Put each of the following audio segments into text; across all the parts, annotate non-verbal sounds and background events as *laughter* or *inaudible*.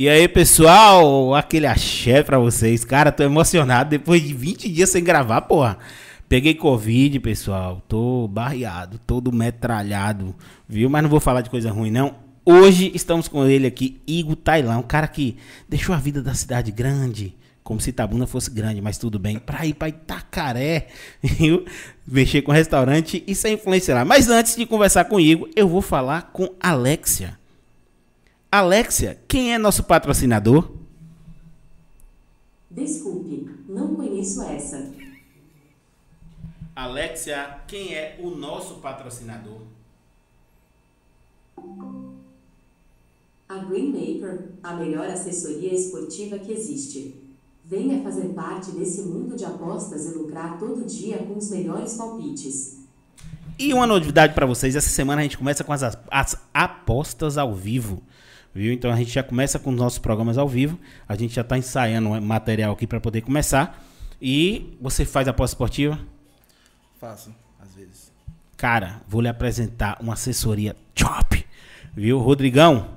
E aí, pessoal, aquele axé pra vocês. Cara, tô emocionado depois de 20 dias sem gravar, porra. Peguei Covid, pessoal. Tô barreado, todo metralhado, viu? Mas não vou falar de coisa ruim, não. Hoje estamos com ele aqui, Igor Tailão, um cara que deixou a vida da cidade grande, como se Itabuna fosse grande, mas tudo bem, pra ir pra Itacaré, *laughs* viu? Mexer com restaurante e ser influência lá. Mas antes de conversar com o Igor, eu vou falar com Alexia. Alexia, quem é nosso patrocinador? Desculpe, não conheço essa. Alexia, quem é o nosso patrocinador? A Greenmaker, a melhor assessoria esportiva que existe. Venha fazer parte desse mundo de apostas e lucrar todo dia com os melhores palpites. E uma novidade para vocês, essa semana a gente começa com as, as apostas ao vivo. Viu? Então a gente já começa com os nossos programas ao vivo. A gente já está ensaiando material aqui para poder começar. E você faz aposta esportiva? Faço, às vezes. Cara, vou lhe apresentar uma assessoria top. Viu? Rodrigão,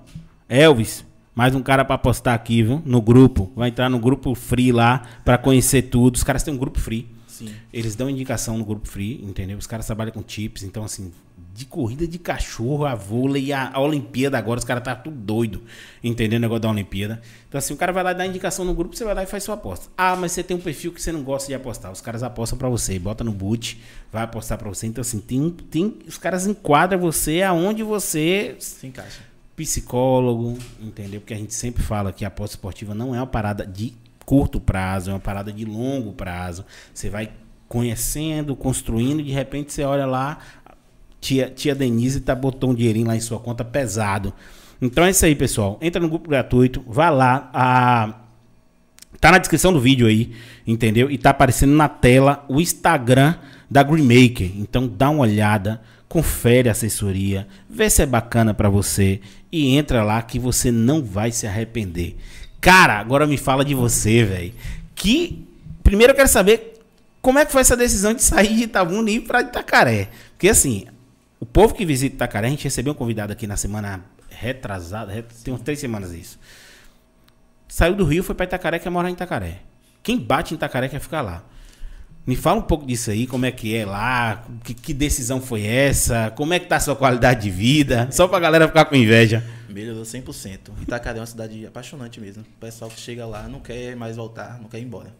Elvis, mais um cara para apostar aqui, viu? No grupo. Vai entrar no grupo free lá para conhecer tudo. Os caras têm um grupo free. Sim. Eles dão indicação no grupo free, entendeu? Os caras trabalham com chips, então assim, de corrida de cachorro, a vôlei e a, a Olimpíada agora, os caras tá tudo doido, entendeu? O negócio da Olimpíada. Então assim, o cara vai lá dar indicação no grupo, você vai lá e faz sua aposta. Ah, mas você tem um perfil que você não gosta de apostar. Os caras apostam para você, bota no boot, vai apostar para você. Então assim, tem, tem, os caras enquadram você aonde você Se encaixa. psicólogo, entendeu? Porque a gente sempre fala que a aposta esportiva não é uma parada de curto prazo, é uma parada de longo prazo. Você vai conhecendo, construindo, de repente você olha lá, tia, tia Denise tá botou um dinheirinho lá em sua conta pesado. Então é isso aí, pessoal. Entra no grupo gratuito, vá lá, a Tá na descrição do vídeo aí, entendeu? E tá aparecendo na tela o Instagram da Greenmaker. Então dá uma olhada, confere a assessoria, vê se é bacana pra você e entra lá que você não vai se arrepender. Cara, agora me fala de você, velho. Que primeiro eu quero saber como é que foi essa decisão de sair de Itabuna e ir pra Itacaré. Porque assim, o povo que visita Itacaré, a gente recebeu um convidado aqui na semana retrasada, ret- tem uns três semanas isso. Saiu do Rio, foi pra Itacaré, quer morar em Itacaré. Quem bate em Itacaré quer ficar lá. Me fala um pouco disso aí, como é que é lá, que, que decisão foi essa, como é que tá a sua qualidade de vida, só pra galera ficar com inveja. Melhorou 100%. Itacaré é uma cidade apaixonante mesmo. O pessoal que chega lá não quer mais voltar, não quer ir embora.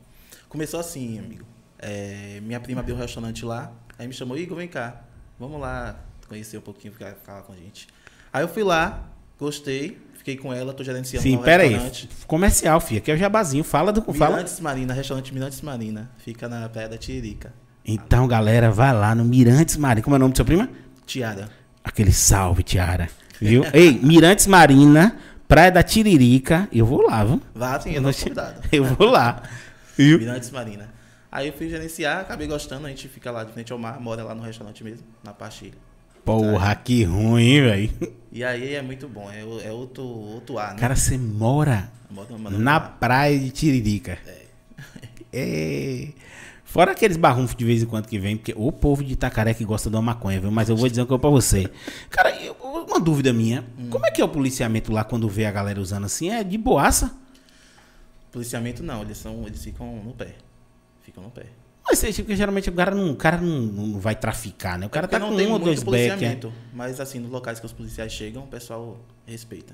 Começou assim, amigo. É, minha prima abriu um restaurante lá, aí me chamou, Igor, vem cá, vamos lá conhecer um pouquinho, ficar, falar com a gente. Aí eu fui lá, gostei, fiquei com ela, tô gerenciando Sim, um pera aí. restaurante. Comercial, filha, que é o jabazinho. Fala do. Fala. Mirantes Marina, restaurante Mirantes Marina, fica na praia da Tiririca. Então, galera, vai lá no Mirantes Marina. Como é o nome do seu prima? Tiara. Aquele salve, Tiara. Viu? *laughs* Ei, Mirantes Marina, Praia da Tiririca. Eu vou lá, viu? Vá, sim, eu tô convidado. *laughs* Eu vou lá. Viu? Mirantes Marina. Aí eu fui gerenciar, acabei gostando, a gente fica lá de frente ao mar, mora lá no restaurante mesmo, na Pastilha. Porra, que ruim, velho? E aí é muito bom, é, é outro, outro ar, né? Cara, você mora na praia de Tiririca. É. Fora aqueles barrunfos de vez em quando que vem, porque o povo de Itacaré que gosta de uma maconha, viu? Mas eu vou dizer uma coisa pra você. Cara, eu- uma dúvida minha. Como é que é o policiamento lá quando vê a galera usando assim? É de boaça? Policiamento não, eles, são, eles ficam no pé. Ficam no pé. Mas é, porque geralmente o cara não, o cara não, não vai traficar, né? O cara É tá com um ou dois back. é. Mas assim, nos locais que os policiais chegam, o pessoal respeita.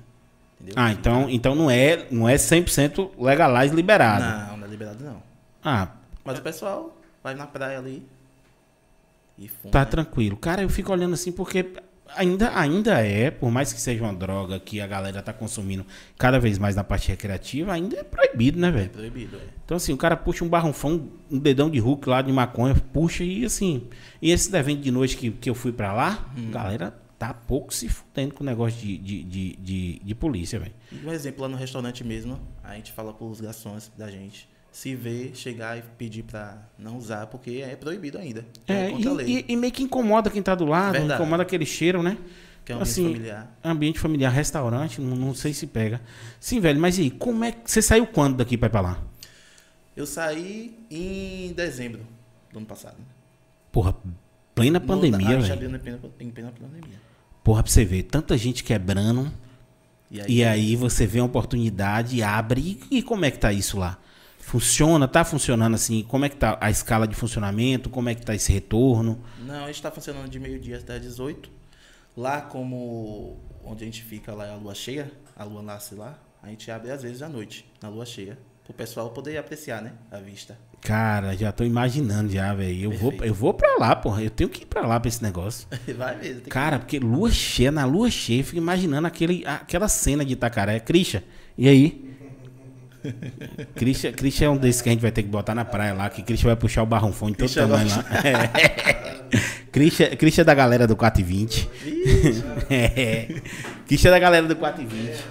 Entendeu? Ah, então, então não é, não é 100% legalized liberado. Não, não é liberado não. Ah, Mas o pessoal vai na praia ali e fuma. tá tranquilo. Cara, eu fico olhando assim porque ainda, ainda é, por mais que seja uma droga que a galera tá consumindo cada vez mais na parte recreativa, ainda é proibido, né, É velho? proibido, é. Então assim, o cara puxa um barrunfão, um dedão de Hulk lá de maconha, puxa e assim. E esse evento de noite que, que eu fui pra lá, Hum. galera tá pouco se fudendo com o negócio de, de, de, de, de polícia, velho. Um exemplo lá no restaurante mesmo, a gente fala pros garçons da gente, se vê, chegar e pedir pra não usar, porque é proibido ainda. É, contra a lei. e, e- e meio que incomoda quem tá do lado, Verdade. incomoda aquele cheiro, né? que é um ambiente assim, familiar. Ambiente familiar, restaurante, não, não sei se pega. Sim, velho, mas e aí, como é que. Você saiu quando daqui pra ir pra lá? Eu saí em dezembro do ano passado. Porra, plena pandemia, velho. em plena, em plena pandemia. Porra, pra você ver, tanta gente quebrando. E aí, E aí você vê uma oportunidade, abre e, e como é que tá isso lá? Funciona, tá funcionando assim? Como é que tá a escala de funcionamento? Como é que tá esse retorno? Não, a gente tá funcionando de meio-dia até 18. Lá como onde a gente fica lá é a lua cheia, a lua nasce lá, a gente abre às vezes à noite, na lua cheia. Pro pessoal poder apreciar, né? A vista. Cara, já tô imaginando já, velho. Eu vou, eu vou pra lá, porra. Eu tenho que ir pra lá pra esse negócio. *laughs* Vai mesmo. tem que- Cara, porque lua cheia, na lua cheia, eu fico imaginando aquele, aquela cena de Itacaré. Christian, e aí? Christian, Christian é um desses que a gente vai ter que botar na praia lá, que Christian vai puxar o barrunfão de todo Christian tamanho lá. É. *laughs* Christian, Christian é da galera do 420. *laughs* é. Christian é da galera do 420.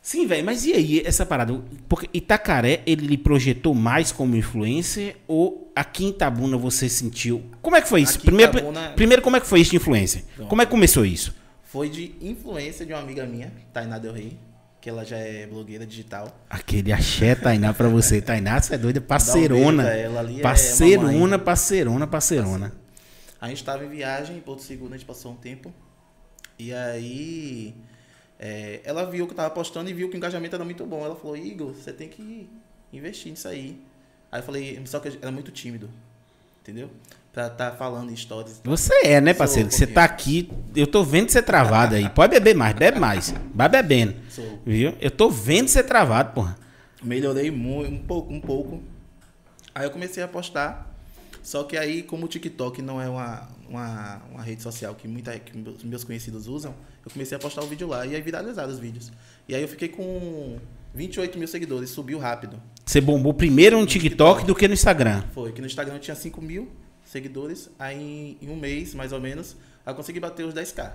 Sim, velho, mas e aí essa parada? Porque Itacaré, ele lhe projetou mais como influencer ou aqui em Itabuna você sentiu? Como é que foi isso? Aqui Primeiro, Itabuna- primeiro como é que foi isso de influência? Pronto. Como é que começou isso? Foi de influência de uma amiga minha, Tainá Del Rey, que ela já é blogueira digital. Aquele axé, Tainá, pra você. Tainá, você é doida, parceirona. Um ela ali, é parceirona, mamãe. parceirona, parceirona. A gente estava em viagem em Porto Seguro, a gente passou um tempo. E aí é, ela viu que eu tava postando e viu que o engajamento era muito bom. Ela falou, Igor, você tem que investir nisso aí. Aí eu falei, só que era muito tímido. Entendeu? Pra estar falando em stories. Você é, né, parceiro? Você tá aqui, eu tô vendo você travado aí. Pode beber mais, bebe mais. Vai bebendo. Sou. Viu? Eu tô vendo você travado, porra. Melhorei muito, um pouco, um pouco. Aí eu comecei a postar. Só que aí, como o TikTok não é uma, uma, uma rede social que, muita, que meus- conhecidos usam, eu comecei a postar o vídeo lá e aí viralizaram os vídeos. E aí eu fiquei com 28 mil seguidores, subiu rápido. Você bombou primeiro no TikTok do que no Instagram. Foi que no Instagram eu tinha 5 mil seguidores, aí em um mês, mais ou menos, eu consegui bater os 10k.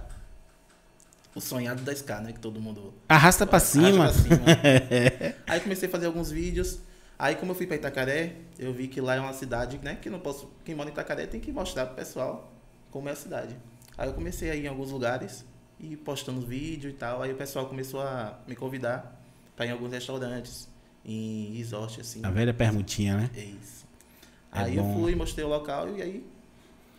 O sonhado 10k, né? Que todo mundo Arrasta pra cima. Arrasta pra cima. *laughs* aí comecei a fazer alguns vídeos. Aí como eu fui pra Itacaré, eu vi que lá é uma cidade, né? Que não posso. Quem mora em Itacaré tem que mostrar pro pessoal como é a cidade. Aí eu comecei a ir em alguns lugares e postando vídeo e tal. Aí o pessoal começou a me convidar pra ir em alguns restaurantes, em resort, assim. A velha permutinha, né? É isso. É aí bom. eu fui, mostrei o local e aí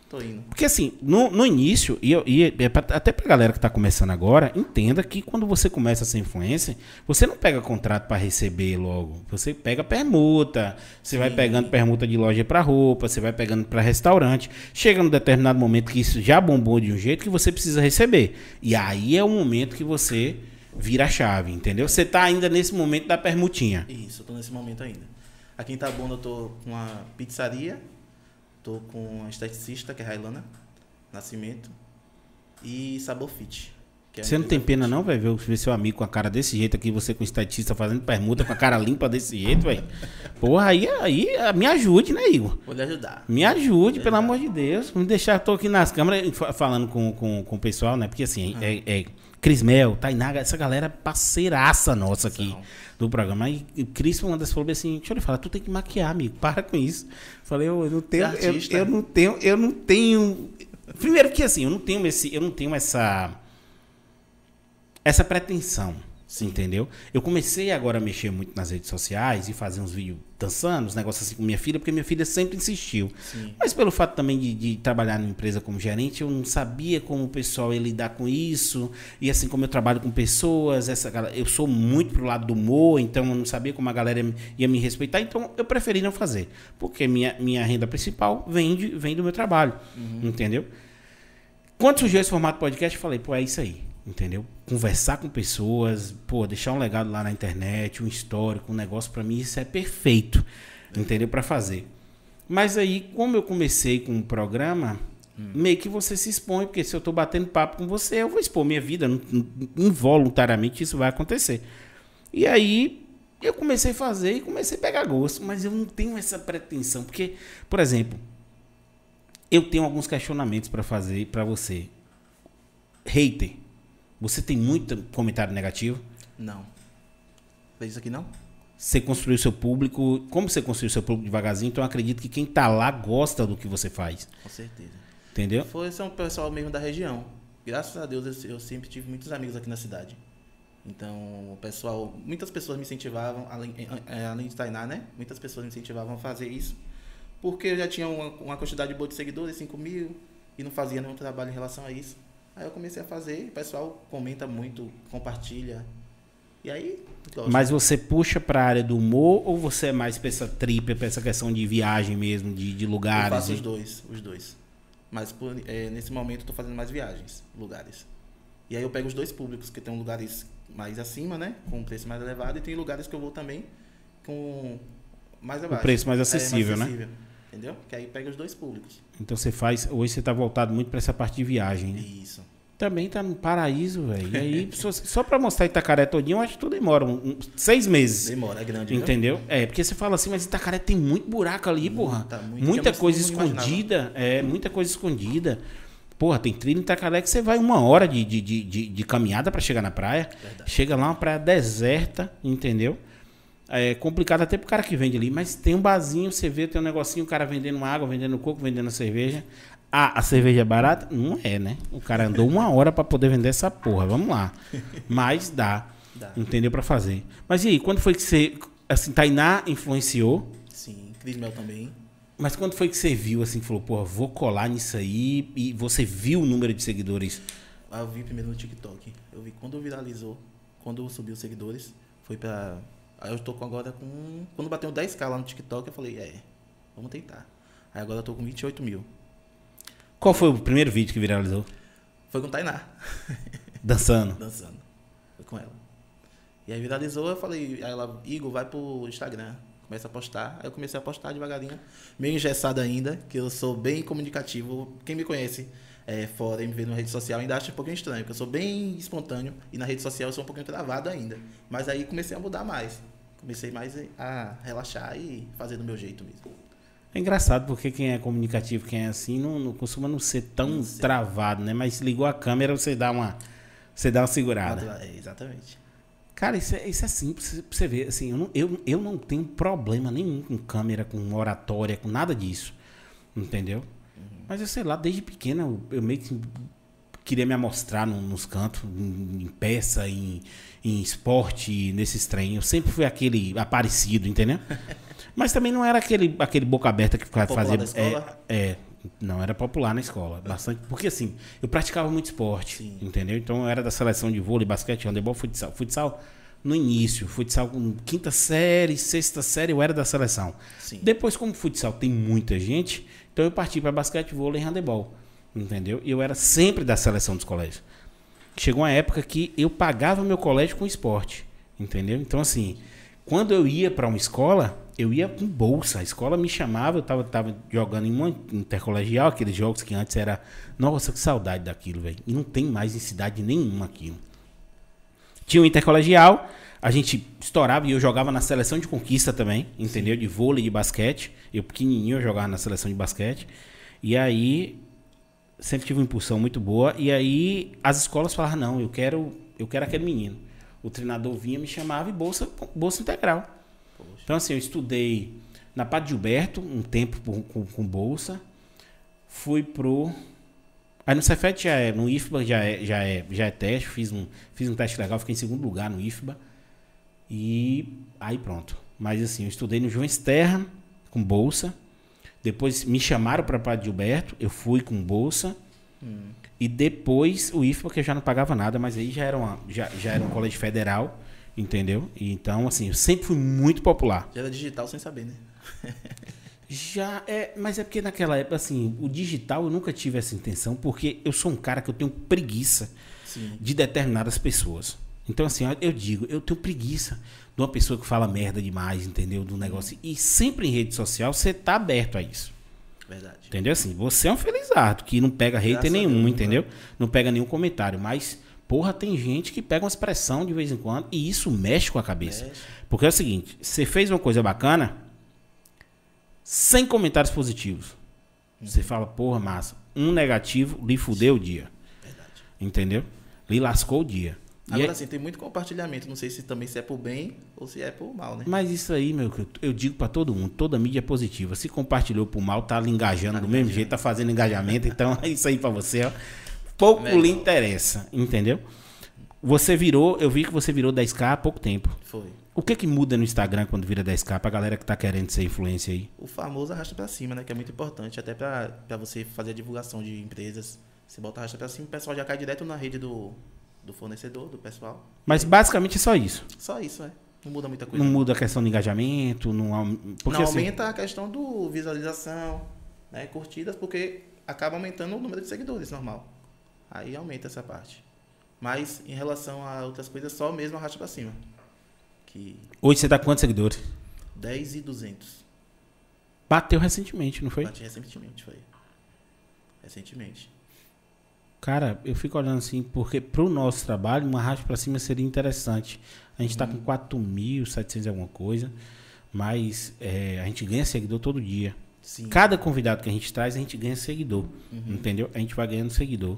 tô indo. Porque assim, no, no início, e, eu- e é até pra galera que tá começando agora, entenda que quando você começa a ser influencer, você não pega contrato pra receber logo. Você pega permuta, você vai Sim. pegando permuta de loja pra roupa, você vai pegando pra restaurante. Chega num determinado momento que isso já bombou de um jeito que você precisa receber. E aí é o momento que você vira a chave, entendeu? Você tá ainda nesse momento da permutinha. Isso, eu tô nesse momento ainda. Aqui em Itabuna eu tô com uma pizzaria, tô com a esteticista, que é Railana Nascimento, e Sabor Fit. é Você uma não tem pena não, velho, ver- seu amigo com a cara desse jeito aqui, você com estatística fazendo permuta com a cara limpa desse jeito, velho. Porra, aí, aí me ajude, né, Igor? Vou lhe ajudar. Me ajude, pelo amor de Deus. Me deixar, tô aqui nas câmeras fa- falando com, com, com o pessoal, né? Porque assim, é, é Cris Mel, Tainá, essa galera parceiraça nossa aqui São. do programa. Aí o Cris foi uma das falou assim: deixa eu lhe falar, tu tem que maquiar, amigo, para com isso. Falei, eu, eu não tenho, eu, eu não tenho, eu não tenho. Primeiro que assim, eu não tenho esse, eu não tenho essa essa pretensão, entendeu? Eu comecei agora a mexer muito nas redes sociais e fazer uns vídeos dançando, uns negócios assim com minha filha, porque minha filha sempre insistiu. Sim. Mas pelo fato também de, de trabalhar numa empresa como gerente, eu não sabia como o pessoal ia lidar com isso. E assim como eu trabalho com pessoas, essa galera- eu sou muito pro lado do humor, então eu não sabia como a galera ia- me respeitar, então eu preferi não fazer. Porque minha, minha renda principal vem, de- vem do meu trabalho. Entendeu? Quando surgiu esse formato podcast, eu falei, pô, é isso aí. Entendeu? Conversar com pessoas, pô, deixar um legado lá na internet, um histórico, um negócio, pra mim isso é perfeito. Entendeu? Pra fazer. Mas aí, como eu comecei com o programa, meio que você se expõe, porque se eu tô batendo papo com você, eu vou expor minha vida. não- não- Involuntariamente isso vai acontecer. E aí eu comecei a fazer e comecei a pegar gosto, mas eu não tenho essa pretensão, porque, por exemplo, eu tenho alguns questionamentos para fazer para você. Hater, você tem muito comentário negativo? Não. Fez isso aqui não? Você construiu seu público, como você construiu seu público devagarzinho, então eu acredito que quem tá lá gosta do que você faz, Com certeza. entendeu? Foi são o pessoal mesmo da região. Graças a Deus eu, eu sempre tive muitos amigos aqui na cidade. Então, o pessoal, muitas pessoas me incentivavam, além, eh, além de Tainá, né? Muitas pessoas me incentivavam a fazer isso. Porque eu já tinha uma, uma quantidade boa de seguidores, 5 mil, e não fazia nenhum trabalho em relação a isso. Aí eu comecei a fazer, o pessoal comenta muito, compartilha. E aí, gosto. Mas você puxa pra área do humor ou você é mais pra essa trip, pra essa questão de viagem mesmo, de, de eu lugares? faço e- os dois, os dois. Mas por- é, nesse momento eu tô fazendo mais viagens, lugares. E aí eu pego os dois públicos, que tem lugares mais acima, né? Com um preço mais elevado, e tem lugares que eu vou também com mais abaixo. preço mais É, acessível, né? Entendeu? Que aí pega os dois públicos. Então você faz. Hoje você tá voltado muito pra essa parte de viagem, né? Isso. Também tá no paraíso, velho. E aí, só, só pra mostrar Itacaré todinho, eu acho que tudo demora um- um- seis meses. Demora, é grande. viu? Entendeu? É, porque você fala assim, mas Itacaré tem muito buraco ali, porra. Muita, muita, muita coisa escondida. É, muita coisa escondida. Porra, tem trilha em Itacaré que você vai uma hora de, de, de, de, de caminhada pra chegar na praia. Verdade. Chega lá, uma praia deserta, entendeu? É complicado até pro cara que vende ali, mas tem um barzinho, você vê, tem um negocinho, o cara vendendo água, vendendo coco, vendendo cerveja. Ah, a cerveja é barata? Não é, né? O cara andou uma hora pra poder vender essa porra. Vamos lá. *laughs* Mas dá. Dá. Entendeu? Pra fazer. Mas e aí, quando foi que você. Assim, Tainá influenciou, Sim, Cris Mel também. mas quando foi que você viu, assim, que falou, porra, vou colar nisso aí, e você viu o número de seguidores? Ah, Eu vi primeiro no TikTok. Eu vi quando viralizou, quando subiu os seguidores, foi pra. Aí eu tô com agora com. Quando bateu 10k lá no TikTok, eu falei, é, vamos tentar. Aí agora eu tô com 28 mil. Qual foi o primeiro vídeo que viralizou? Foi com Tainá, *laughs* Dançando. dançando. Foi com ela. E aí viralizou, eu falei, aí ela, Igor, vai pro Instagram. Começa a postar. Aí eu comecei a postar devagarinho. Meio engessado ainda, que eu sou bem comunicativo. Quem me conhece é, fora e me vê na rede social ainda acha um pouquinho estranho, porque eu sou bem espontâneo e na rede social eu sou um pouquinho travado ainda. Mas aí comecei a mudar mais. Comecei mais a relaxar e fazer do meu jeito mesmo. É engraçado porque quem é comunicativo, quem é assim, não, não costuma não ser tão Não travado, né? Mas ligou a câmera, você dá uma, você dá uma segurada. É, exatamente. Cara, isso é, isso é simples pra você ver. Assim, eu não, eu, eu não tenho problema nenhum com câmera, com oratória, com nada disso. Entendeu? Mas eu sei lá, desde pequena eu, eu meio que queria me amostrar no- nos cantos, em, em peça, em, em esporte, nesses trem. Eu sempre fui aquele aparecido, entendeu? *laughs* Mas também não era aquele, aquele boca aberta que Popular fazia. da escola? É, é, não era popular na escola, bastante. Porque assim, eu praticava muito esporte, Sim. entendeu? Então eu era da seleção de vôlei, basquete, handebol, futsal. Futsal no início, futsal com quinta série, sexta série, eu era da seleção. Sim. Depois, como futsal tem muita gente, então eu parti para basquete, vôlei e handebol, entendeu? E eu era sempre da seleção dos colégios. Chegou uma época que eu pagava meu colégio com esporte, entendeu? Então, assim, quando eu ia para uma escola, eu ia com bolsa. A escola me chamava, eu tava, tava jogando em uma intercolegial, aqueles jogos que antes era. Nossa, que saudade daquilo, velho. E não tem mais em cidade nenhuma aquilo. Tinha um intercolegial, a gente estourava e eu jogava na seleção de conquista também, entendeu? De vôlei e de basquete. Eu pequenininho eu jogava na seleção de basquete. E aí sempre tive uma impulsão muito boa e aí as escolas falavam não, eu quero, eu quero aquele menino. O treinador vinha me chamava e bolsa, bolsa integral. Então assim, eu estudei na Padre Gilberto um tempo com, com, com bolsa. Fui pro Aí no Cefet já é, no IFBA já é, já é, já é teste, fiz um, fiz um teste legal, fiquei em segundo lugar no IFBA. E aí pronto. Mas assim, eu estudei no João Terra com bolsa. Depois me chamaram para Padre Gilberto, eu fui com bolsa. E depois o IFBA, que eu já não pagava nada, mas aí já era, uma, já, já era um colégio federal, entendeu? E então, assim, eu sempre fui muito popular. Já era digital sem saber, né? Já é, mas é porque naquela época, assim, o digital eu nunca tive essa intenção, porque eu sou um cara que eu tenho preguiça Sim. de determinadas pessoas. Então, assim, eu digo, eu tenho preguiça de uma pessoa que fala merda demais, entendeu? Do negócio. E sempre em rede social você tá aberto a isso. Verdade. Entendeu? Assim, você é um felizardo que não pega hater Graças nenhum, Deus, entendeu? Não pega nenhum comentário. Mas, porra, tem gente que pega uma expressão de vez em quando e isso mexe com a cabeça. Mexe. Porque é o seguinte: você fez uma coisa bacana, sem comentários positivos. Você fala, porra, massa. Um negativo lhe fudeu o dia. Verdade. Entendeu? Lhe lascou o dia. Agora é- sim, tem muito compartilhamento. Não sei se também se é por bem ou se é por mal, né? Mas isso aí, meu, eu- digo pra todo mundo, toda mídia é positiva. Se compartilhou por mal, tá lhe engajando Tá do mesmo engajando. jeito, tá fazendo engajamento, então é isso aí pra você, ó. Pouco Melhor. lhe interessa, entendeu? Você virou, eu vi que você virou 10k há pouco tempo. Foi. O que que muda no Instagram quando vira 10k pra galera que tá querendo ser influência aí? O famoso arrasta pra cima, né? Que é muito importante, até pra, pra você fazer a divulgação de empresas, Você bota arrasta pra cima, o pessoal já cai direto na rede do, do fornecedor, do pessoal. Mas basicamente é só isso. Só isso, é. Não muda muita coisa. Não muda a questão do engajamento, não, porque não assim, aumenta a questão do visualização, né, curtidas, porque acaba aumentando o número de seguidores, normal. Aí aumenta essa parte. Mas em relação a outras coisas, só mesmo arrasta pra cima. Que hoje você tá com quantos seguidores? 10 e 200. Bateu recentemente, não foi? Bati recentemente, foi. Recentemente. Cara, eu fico olhando assim, porque pro nosso trabalho, uma racha pra cima seria interessante. A gente tá com 4.700 e alguma coisa, mas é, a gente ganha seguidor todo dia. Sim. Cada convidado que a gente traz, a gente ganha seguidor. Entendeu? A gente vai ganhando seguidor.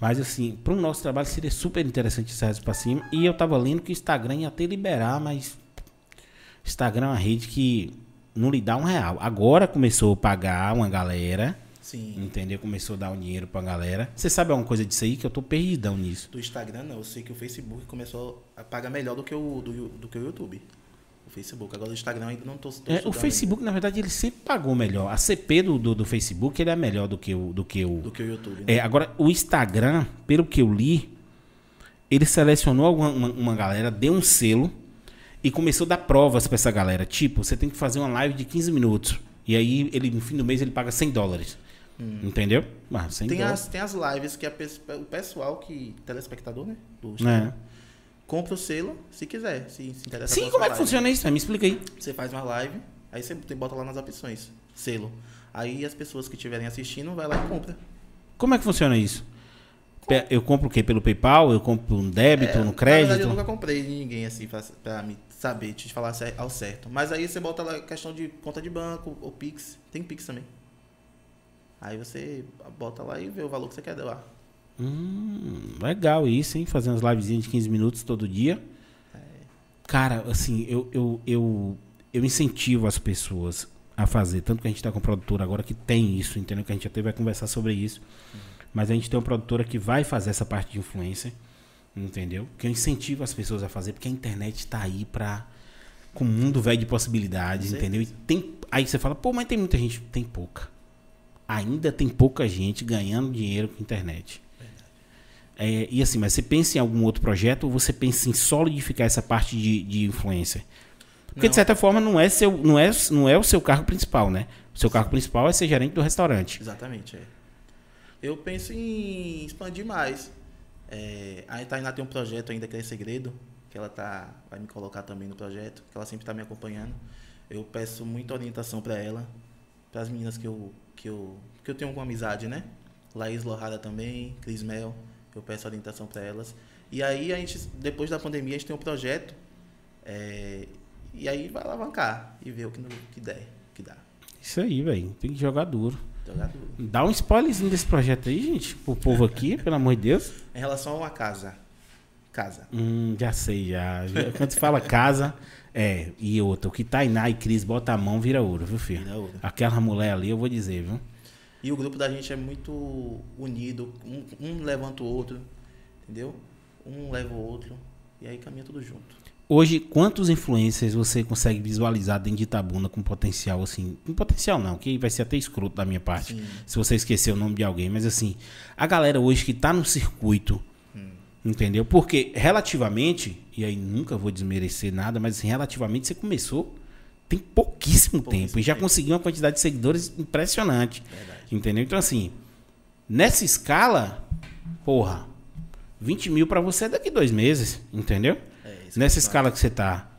Mas assim, pro nosso trabalho seria super interessante essa racha pra cima. E eu tava lendo que o Instagram ia até liberar, mas Instagram é uma rede que não lhe dá um real. Agora começou a pagar uma galera. Sim. Entendeu? Começou a dar um dinheiro pra galera. Você sabe alguma coisa disso aí? Que eu tô perdidão nisso. Do Instagram, não. Eu sei que o Facebook começou a pagar melhor do que o, do, do que o YouTube. O Facebook. Agora o Instagram ainda não tô, tô É, o Facebook, na verdade, ele sempre pagou melhor. A CP do, do, do Facebook, ele é melhor do que o. Do que o ainda do que o YouTube. Né? é, agora, o Instagram, pelo que eu li, ele selecionou alguma- uma, uma galera, deu um selo e começou a dar provas pra essa galera. Tipo, você tem que fazer uma live de 15 minutos. E aí, ele, no fim do mês, ele paga 100 dólares. Entendeu? Ah, 100 Hum. Tem as, tem as lives que a o pessoal que. telespectador, né? Do É. Compra o selo se quiser. Se, se interessa Sim, como é que live. funciona isso? Me explica aí. Você faz uma live, aí você bota lá nas opções. Selo. Aí as pessoas que estiverem assistindo vai lá e compra. Como é que funciona isso? Eu compro o quê? Pelo PayPal? Eu compro no débito, É, no Na verdade, crédito? eu nunca comprei de ninguém assim pra, pra me saber, te falar ao certo. Mas aí você bota lá questão de conta de banco ou Pix. Tem Pix também. Aí você bota lá e vê o valor que você quer doar. Hum, legal isso, hein? Fazer umas livezinhas de 15 minutos todo dia. Cara, assim, eu, eu, eu, eu incentivo as pessoas a fazer. Tanto que a gente tá com produtora agora que tem isso, entendeu? Que a gente até vai conversar sobre isso. Mas a gente tem uma produtora que vai fazer essa parte de influência, entendeu? Que eu incentivo as pessoas a fazer, porque a internet tá aí pra. Com um mundo velho de possibilidades, entendeu? E tem, aí você fala, pô, mas tem muita gente. Tem pouca. Ainda tem pouca gente ganhando dinheiro com internet. É, e assim, mas você pensa em algum outro projeto ou você pensa em solidificar essa parte de, de influência? Porque Não. de certa forma não é, seu, não, é, não é o seu cargo principal, né? O seu cargo principal é ser gerente do restaurante. Exatamente, é. Eu penso em expandir mais. É, a Tainá tem um projeto ainda que é segredo, que ela tá, vai me colocar também no projeto, que ela sempre está me acompanhando. Eu peço muita orientação para ela, para as meninas que eu, que, eu, que eu tenho com amizade, né? Laís Lohara também, Cris Mel, eu peço orientação para elas. E aí a gente, depois da pandemia, a gente tem um projeto, é, e aí vai alavancar e ver o que, que der, que dá. Isso aí, velho. Tem que jogar duro. Jogar duro. Dá um spoilerzinho desse projeto aí, gente, pro povo aqui, pelo amor de Deus. Em relação a uma casa. Casa. Hum, já sei, já. Quando se fala casa, é, e outra, o que Tainá e Cris bota a mão vira ouro, viu, filho? Vira ouro. Aquela mulher ali, eu vou dizer, viu? E o grupo da gente é muito unido. Um, um levanta o outro. Entendeu? Um leva o outro. E aí caminha tudo junto. Hoje, quantos influencers você consegue visualizar dentro de Itabuna com potencial, assim? Com potencial não, que vai ser até escroto da minha parte. Sim. Se você esquecer o nome de alguém, mas assim, a galera hoje que tá no circuito, entendeu? Porque relativamente, e aí nunca vou desmerecer nada, mas relativamente você começou tem pouquíssimo, Pouquíssimo tempo e já tempo. conseguiu uma quantidade de seguidores impressionante. Verdade. Entendeu? Então, assim, nessa escala, porra, 20 mil pra você é daqui dois meses, entendeu? É, que Nessa escala que você tá.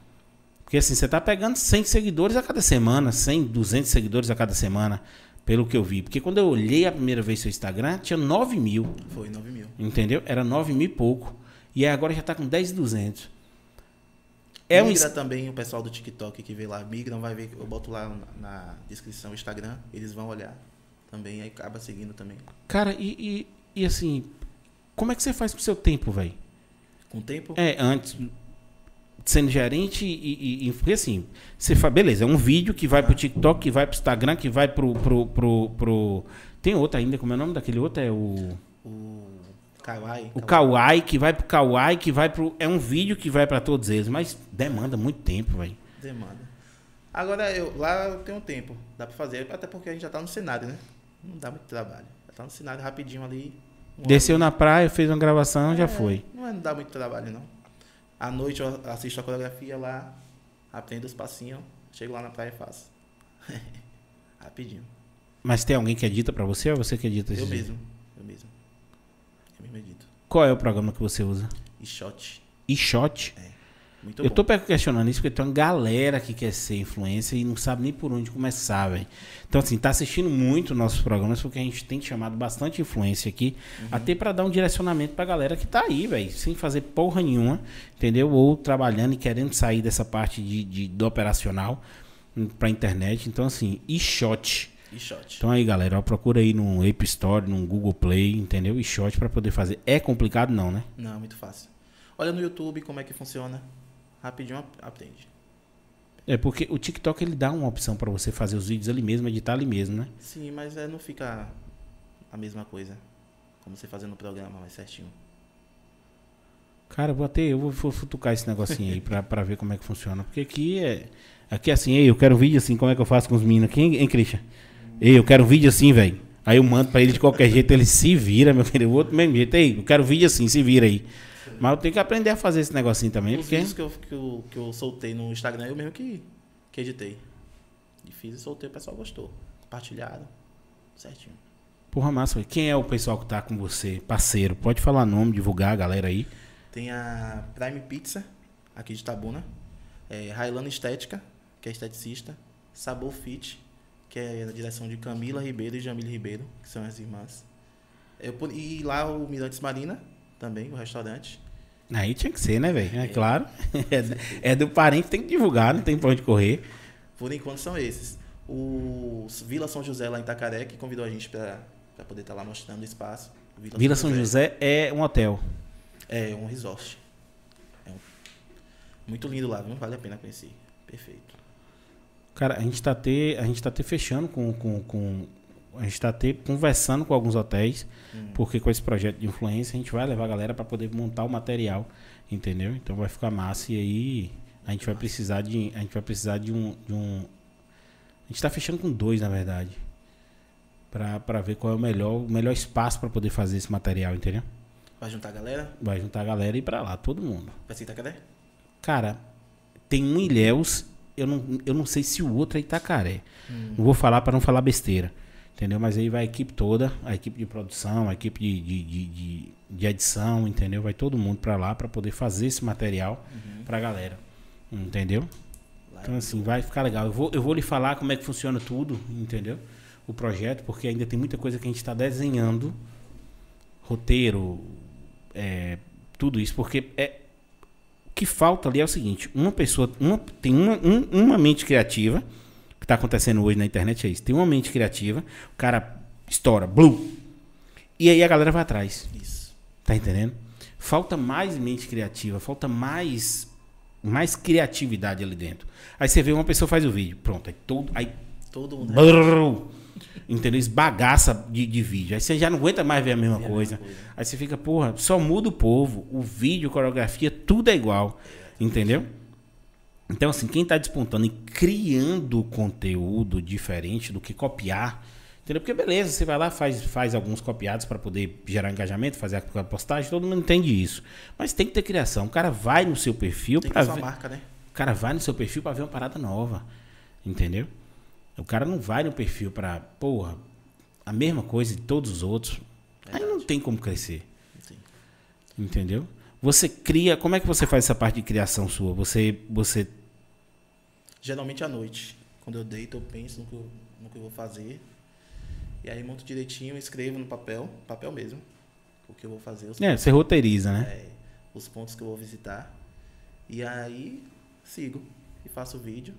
Porque assim, você tá pegando 100 seguidores a cada semana, 100, 200 seguidores a cada semana, pelo que eu vi. Porque quando eu olhei a primeira vez seu Instagram, tinha 9 mil. Foi 9 mil. entendeu? Era 9 mil e pouco. E aí agora já tá com 10,200. É um... Migra es- também o pessoal do TikTok que vê lá. Migram, vai ver. Eu boto lá na, descrição o Instagram. Eles vão olhar também. Aí acaba seguindo também. Cara, e, e, e assim, como é que você faz com o seu tempo, velho? Com o tempo. É, antes, sendo gerente e, e, e- porque assim, você fala, beleza, é um vídeo que vai pro TikTok, que vai pro Instagram, que vai pro, pro, pro, pro- tem outro ainda, como é o nome daquele outro? É o, O Kawaii. o Kawaii, que vai pro Kawaii, que vai pro, é um vídeo que vai pra todos eles, mas demanda muito tempo, velho. Demanda. Agora, eu, lá eu tenho um tempo. Dá pra fazer. Até porque a gente já tá no cenário, né? Não dá muito trabalho. Já tá no cenário rapidinho ali. Uma Desceu hora- na praia, fez uma gravação, já foi. Não, é- não dá muito trabalho, não. À noite eu assisto a coreografia lá, aprendo os passinhos, chego lá na praia e faço. *laughs* Rapidinho. Mas tem alguém que edita pra você ou você que edita Eu mesmo. Eu mesmo. Eu mesmo edito. Qual é o programa que você usa? E shot. eShot? Muito Eu bom. tô questionando isso porque tem uma galera que quer ser influencer e não sabe nem por onde começar, velho. Então, assim, tá assistindo muito nossos programas porque a gente tem chamado bastante influência aqui, até pra dar um direcionamento pra galera que tá aí, velho, sem fazer porra nenhuma, entendeu? Ou trabalhando e querendo sair dessa parte de, de- do operacional hum, pra internet. Então, assim. E shot. Então aí, galera, ó, procura aí no App Store, no Google Play, entendeu? eShot pra poder fazer. É complicado não, né? Não, muito fácil. Olha no YouTube como é que funciona. Rapidinho ap- aprende. É porque o TikTok ele dá uma opção pra você fazer os vídeos ali mesmo, editar ali mesmo, né? Sim, mas é, não fica a mesma coisa. Como você fazer no programa mais certinho. Cara, vou até eu vou fu- futucar esse negocinho aí pra, *laughs* pra ver como é que funciona. Porque aqui é. Aqui é assim, ei, eu quero um vídeo assim, como é que eu faço com os meninos aqui, hein, hein Christian? Ei, eu quero um vídeo assim, velho. Aí eu mando pra ele de qualquer jeito, ele se vira, meu querido. O outro mesmo jeito, ei, eu quero um vídeo assim, se vira aí. Mas eu tenho que aprender a fazer esse negocinho também, Os porque. vídeos que eu, que, eu, que eu soltei no Instagram, eu mesmo que, que editei. E fiz e soltei, o pessoal gostou. Compartilharam. Certinho. Porra, massa. Quem é o pessoal que tá com você? Parceiro, pode falar nome, divulgar a galera aí. Tem a Prime Pizza, aqui de Tabuna. É, Railana Estética, que é esteticista. Sabor Fit, que é na direção de Camila Ribeiro e Jamile Ribeiro, que são as irmãs. Eu, por- e lá o Mirantes Marina, também, o restaurante. Aí tinha que ser, né, velho? É claro. *laughs* É, do- é do parente, tem que divulgar, não tem pra onde correr. Por enquanto são esses. O Vila São José lá em Itacaré, que convidou a gente para poder estar lá mostrando o espaço. Vila São José é um hotel. É um resort. É um- Muito lindo lá, viu? Vale a pena conhecer. Perfeito. Cara, a gente tá até, a gente tá até fechando com, com, com a gente tá até conversando com alguns hotéis, porque com esse projeto de influência a gente vai levar a galera para poder montar o material, entendeu? Então vai ficar massa e aí a gente vai precisar de, a gente vai precisar de um, de um a gente tá fechando com dois, na verdade. Pra, pra ver qual é o melhor, o melhor espaço para poder fazer esse material, entendeu? Vai juntar a galera? Vai juntar a galera e ir pra lá, todo mundo. Vai ser Itacaré? Cara, tem um Ilhéus, eu não, eu não sei se o outro é Itacaré. Não vou falar para não falar besteira. Entendeu? Mas aí vai a equipe toda, a equipe de produção, a equipe de, de, de, de- edição, entendeu? Vai todo mundo para lá para poder fazer esse material pra galera. Entendeu? Lá Então assim, vai ficar legal. Eu vou, eu vou lhe falar como é que funciona tudo, entendeu? O projeto, porque ainda tem muita coisa que a gente está desenhando. Roteiro, é, tudo isso, porque é, o que falta ali é o seguinte, uma pessoa, uma, tem uma, um- uma mente criativa, está acontecendo hoje na internet é isso, tem uma mente criativa, o cara estoura, blue, e aí a galera vai atrás. Isso. Tá entendendo? Falta mais mente criativa, falta mais mais criatividade ali dentro. Aí você vê uma pessoa faz o vídeo, pronto, aí todo aí Todo mundo. brrr, entendeu? Esbagaça de, de vídeo. Aí você já não aguenta mais ver a mesma É a coisa. mesma coisa. Aí você fica, porra, só muda o povo, o vídeo, coreografia, tudo é igual, entendeu? Então, assim, quem tá despontando e criando conteúdo diferente do que copiar, entendeu? Porque beleza, você vai lá, faz, faz alguns copiados para poder gerar engajamento, fazer a postagem, todo mundo entende isso. Mas tem que ter criação. O cara vai no seu perfil para ver. marca, né? O cara vai no seu perfil para ver uma parada nova. Entendeu? O cara não vai no perfil para, porra, a mesma coisa de todos os outros. Aí não tem como crescer. Sim. Entendeu? Você cria. Como é que você faz essa parte de criação sua? Você. você Geralmente à noite. Quando eu deito, eu penso no que eu, no que eu vou fazer. E aí monto direitinho, escrevo no papel, papel mesmo. O que eu vou fazer, é, você roteiriza, né? é, os pontos que eu vou visitar. E aí sigo e faço o vídeo.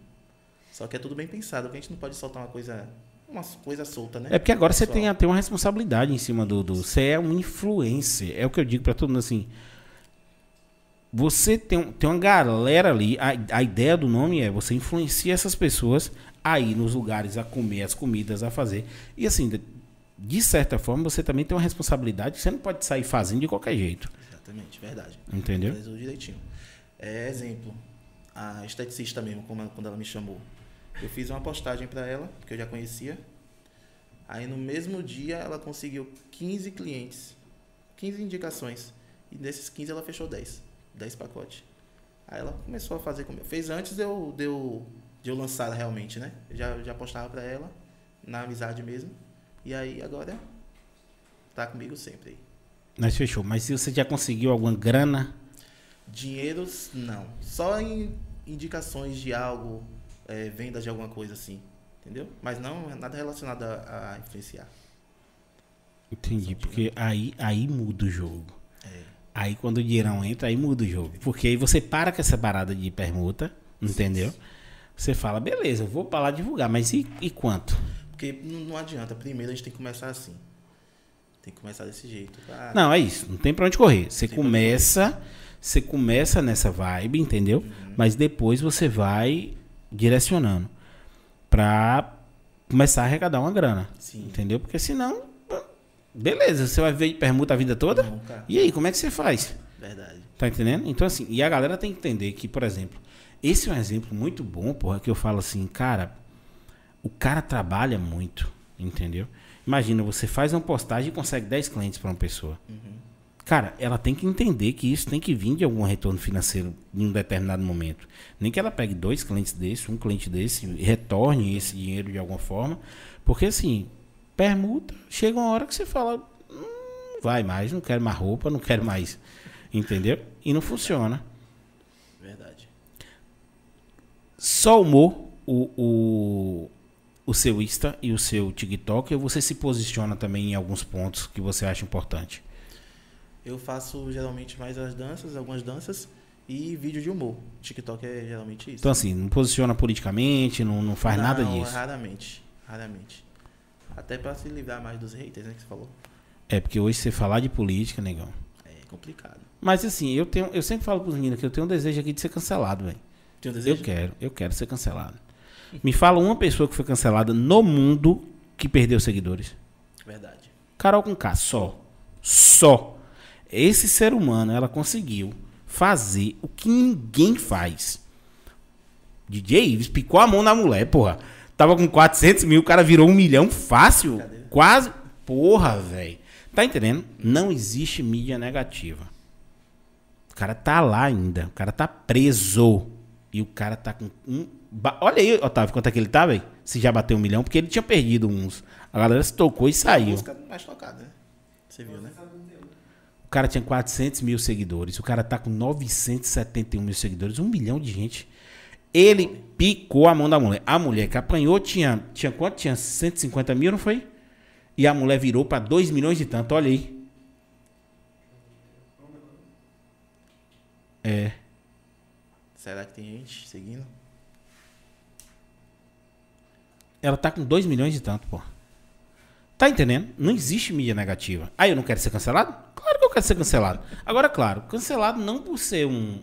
Só que é tudo bem pensado, porque a gente não pode soltar uma coisa, uma coisa solta, né? É porque agora você Pessoal. tem, tem uma responsabilidade em cima do, do. Você é um influencer. É o que eu digo pra todo mundo assim. Você tem, tem uma galera ali. A, a ideia do nome é você influencia essas pessoas a ir nos lugares, a comer as comidas, a fazer. E assim, de, de certa forma, você também tem uma responsabilidade. que Você não pode sair fazendo de qualquer jeito. Exatamente, verdade. Entendeu? Tudo direitinho. É, exemplo, a esteticista mesmo, quando ela me chamou. Eu fiz uma postagem para ela, que eu já conhecia. Aí no mesmo dia ela conseguiu 15 clientes 15 indicações. E desses 15 ela fechou 10. 10 pacotes. Aí ela começou a fazer comigo. Fez antes de eu, de eu, de eu lançar realmente, né? Eu já, já postava pra ela, na amizade mesmo. E aí agora tá comigo sempre aí. Mas fechou. Mas se você já conseguiu alguma grana, Dinheiros, não. Só em indicações de algo, é, vendas de alguma coisa assim. Entendeu? Mas não é nada relacionado a, a influenciar. entendi. Porque aí, aí muda o jogo. É. Aí quando o dinheirão entra, aí muda o jogo. Porque aí você para com essa parada de permuta, entendeu? Você fala, beleza, eu vou pra lá divulgar, mas e, e quanto? Porque não, adianta. Primeiro a gente tem que começar assim. Tem que começar desse jeito. Ah, Não, é isso. Não tem pra onde correr. Você começa, você começa nessa vibe, entendeu? Uhum. Mas depois você vai direcionando pra começar a arrecadar uma grana, Sim. entendeu? Porque senão, beleza, você vai ver de permuta a vida toda. E aí, como é que você faz? Verdade. Tá entendendo? Então, assim, e a galera tem que entender que, por exemplo, esse é um exemplo muito bom, porra, que eu falo assim, cara, o cara trabalha muito, entendeu? Imagina, você faz uma postagem e consegue 10 clientes para uma pessoa. Cara, ela tem que entender que isso tem que vir de algum retorno financeiro em um determinado momento. Nem que ela pegue dois clientes desse, um cliente desse, e retorne esse dinheiro de alguma forma. Porque assim, permuta, chega uma hora que você fala, "Hum, vai mais, não quero mais roupa, não quero mais. Entendeu? E não funciona. Verdade. Só humor, o, o, o seu Insta e o seu TikTok, ou você se posiciona também em alguns pontos que você acha importante? Eu faço geralmente mais as danças, algumas danças e vídeo de humor. TikTok é geralmente isso. Então, assim, não posiciona politicamente, não, não faz nada Não, disso. Raramente. Raramente. Até pra se livrar mais dos haters, né? Que você falou. É, porque hoje você falar de política, negão. É complicado. Mas assim, eu tenho, eu sempre falo pros meninos que eu tenho um desejo aqui de ser cancelado, velho. Tem um Eu desejo? quero, eu quero ser cancelado. Me fala uma pessoa que foi cancelada no mundo que perdeu seguidores. Verdade. Carol com K, só. Só. Esse ser humano, ela conseguiu fazer o que ninguém faz. DJ Ives picou a mão na mulher, porra. Tava com 400 mil, o cara virou um milhão fácil. Cadê? Quase. Porra, velho. Tá entendendo? Não existe mídia negativa. O cara tá lá ainda. O cara tá preso. E o cara tá com um. Olha aí, Otávio, quanto é que ele tá, velho? Se já bateu um milhão, porque ele tinha perdido uns. A galera se tocou e A saiu. música mais tocada, né? Você viu, né? O cara tinha 400 mil seguidores. O cara tá com 971 mil seguidores. Um milhão de gente. Ele picou a mão da mulher. A mulher que apanhou tinha, tinha quanto? Tinha 150 mil, não foi? E a mulher virou pra 2 milhões de tanto. Olha aí. É. Será que tem gente seguindo? Ela tá com 2 milhões de tanto, pô. Tá entendendo? Não existe mídia negativa. Aí eu não quero ser cancelado? Claro que eu quero ser cancelado. Agora, claro, cancelado não por ser um,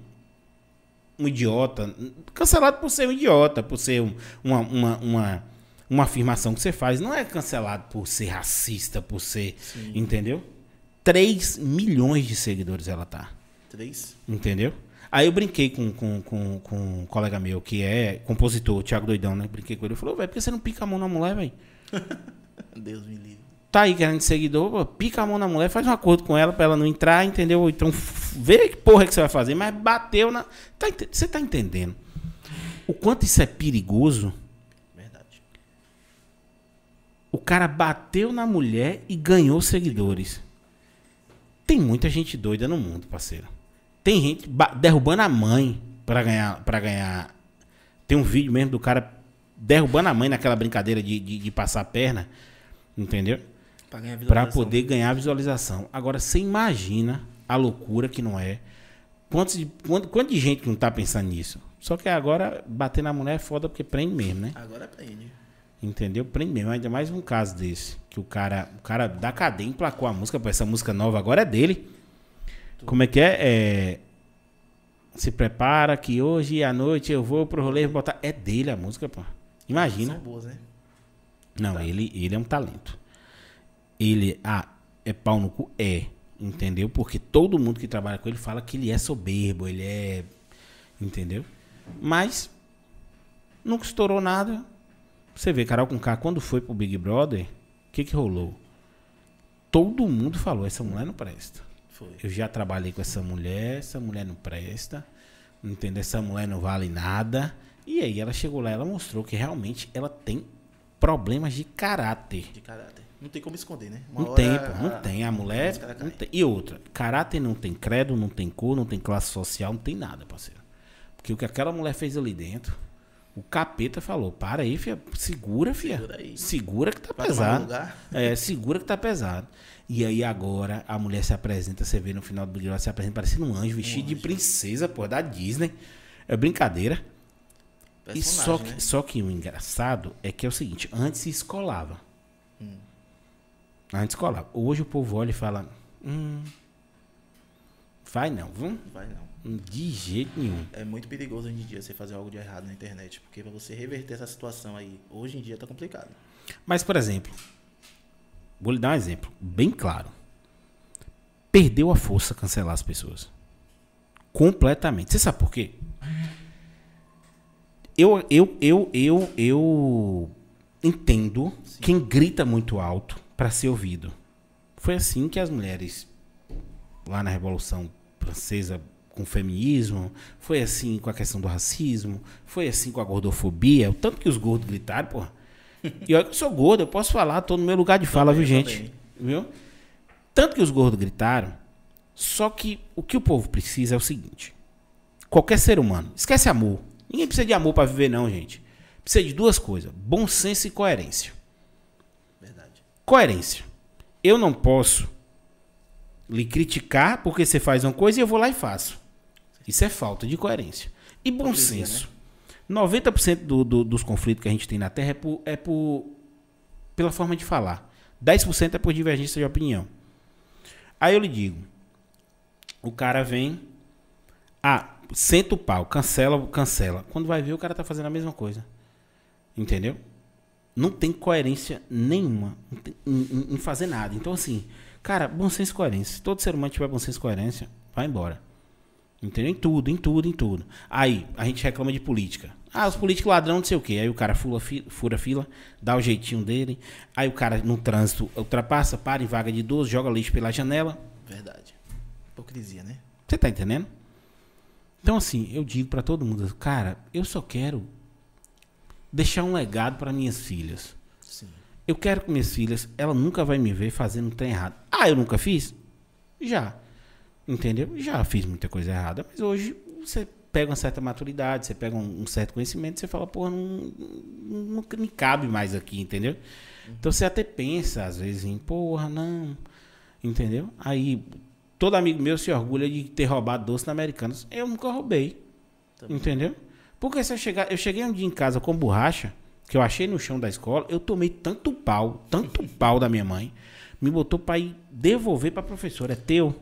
um idiota. Cancelado por ser um idiota, por ser um- uma, uma, uma, uma afirmação que você faz. Não é cancelado por ser racista, por ser. Entendeu? 3 milhões de seguidores ela tá. Três? Entendeu? Aí eu brinquei com, com, com, com um colega meu que é compositor, o Thiago Doidão, né? Brinquei com ele. Ele falou, velho, por que você não pica a mão na mulher, velho? *laughs* Deus me livre. Tá aí querendo seguidor, pô, pica a mão na mulher, faz um acordo com ela pra ela não entrar, entendeu? Então vê que porra que você vai fazer, mas bateu na. Tá você tá entendendo? O quanto isso é perigoso? Verdade. O cara bateu na mulher e ganhou seguidores. Tem muita gente doida no mundo, parceiro. Tem gente ba- derrubando a mãe pra ganhar, para ganhar. Tem um vídeo mesmo do cara derrubando a mãe naquela brincadeira de, de, de passar a perna, entendeu? Visualização. poder ganhar visualização. Agora você imagina a loucura que não é. Quantos de, quanto, quanto de gente que não tá pensando nisso? Só que agora bater na mulher é foda porque prende mesmo, né? Agora aprende. Entendeu? Prende mesmo. Ainda mais um caso desse. Que o cara, o cara da cadeia emplacou a música, pô, essa música nova agora é dele. Como é que é? É, Se prepara que hoje à noite eu vou pro rolê botar. É dele a música, pô. Imagina. São boas, né? Não, Tá. ele, ele é um talento. Ele, ah, é pau no cu? É. Entendeu? Porque todo mundo que trabalha com ele fala que ele é soberbo, ele é. Entendeu? Mas, nunca estourou nada. Você vê, Carol com K, quando foi pro Big Brother, o que que rolou? Todo mundo falou, essa mulher não presta. Foi. Eu já trabalhei com essa mulher, essa mulher não presta, entendeu? Essa mulher não vale nada. E aí ela chegou lá, ela mostrou que realmente ela tem problemas de caráter. De caráter. Não tem como esconder, né? Uma Não hora tem, pô, a- não tem. A mulher. não tem. E outra, caráter não tem credo, não tem cor, não tem classe social, não tem nada, parceiro. Porque o que aquela mulher fez ali dentro, o capeta falou: para aí, filha, segura, filha. Segura aí. Segura que tá Vai pesado. É, segura que tá pesado. E aí agora a mulher se apresenta, você vê no final do vídeo, ela se apresenta parecendo um anjo vestido de princesa, pô, da Disney. É brincadeira. E só, Personagem, que, né? só que o engraçado é que é o seguinte, antes se escolava. Hum. Antes escolava. Hoje o povo olha e fala, hum, vai não, viu? Vai não. De jeito nenhum. É muito perigoso hoje em dia você fazer algo de errado na internet. Porque pra você reverter essa situação aí, hoje em dia tá complicado. Mas, por exemplo, vou lhe dar um exemplo bem claro. Perdeu a força cancelar as pessoas. Completamente. Você sabe por quê? Eu, eu, eu, eu, eu entendo quem grita muito alto para ser ouvido. Foi assim que as mulheres lá na Revolução Francesa com o feminismo, foi assim com a questão do racismo, foi assim com a gordofobia, o tanto que os gordos gritaram, porra. E olha que eu sou gordo, eu posso falar, tô no meu lugar de fala, viu, Também, gente? também. Viu? Tanto que os gordos gritaram, só que o que o povo precisa é o seguinte: qualquer ser humano, esquece amor. Ninguém precisa de amor para viver, não, gente. Precisa de duas coisas: bom senso e coerência. Coerência. Eu não posso lhe criticar porque você faz uma coisa e eu vou lá e faço. Isso é falta de coerência. E bom Hipocrisia, senso. 90% do, do, dos conflitos que a gente tem na Terra é, por, é por, pela forma de falar. 10% é por divergência de opinião. Aí eu lhe digo: o cara vem, ah, senta o pau, cancela, cancela. Quando vai ver, o cara tá fazendo a mesma coisa. Entendeu? Não tem coerência nenhuma tem- em, em- fazer nada. Então, assim, cara, bom senso e coerência. Se todo ser humano tiver bom senso e coerência, vai embora. Entendeu? Em tudo, em tudo, em tudo. Aí, a gente reclama de política. Ah, os políticos ladrão, não sei o quê. Aí o cara fura fila, dá o jeitinho dele. Aí o cara no trânsito ultrapassa, para em vaga de idoso, joga lixo pela janela. Verdade. Hipocrisia, né? Você tá entendendo? Então, assim, eu digo pra todo mundo, cara, eu só quero deixar um legado pra minhas filhas. Sim. Eu quero que minhas filhas, ela nunca vai me ver fazendo um trem errado. Ah, eu nunca fiz? Já. Entendeu? Já fiz muita coisa errada, mas hoje você pega uma certa maturidade, você pega um, um certo conhecimento, você fala, porra, não, não, me cabe mais aqui, entendeu? Então você até pensa, às vezes, em, porra, não. Entendeu? Aí, todo amigo meu se orgulha de ter roubado doce na Americanas. Eu nunca roubei. Também. Entendeu? Porque se eu chegar, eu cheguei um dia em casa com borracha, que eu achei no chão da escola, eu tomei tanto pau, tanto *laughs* pau da minha mãe, me botou para ir devolver para professora, é teu,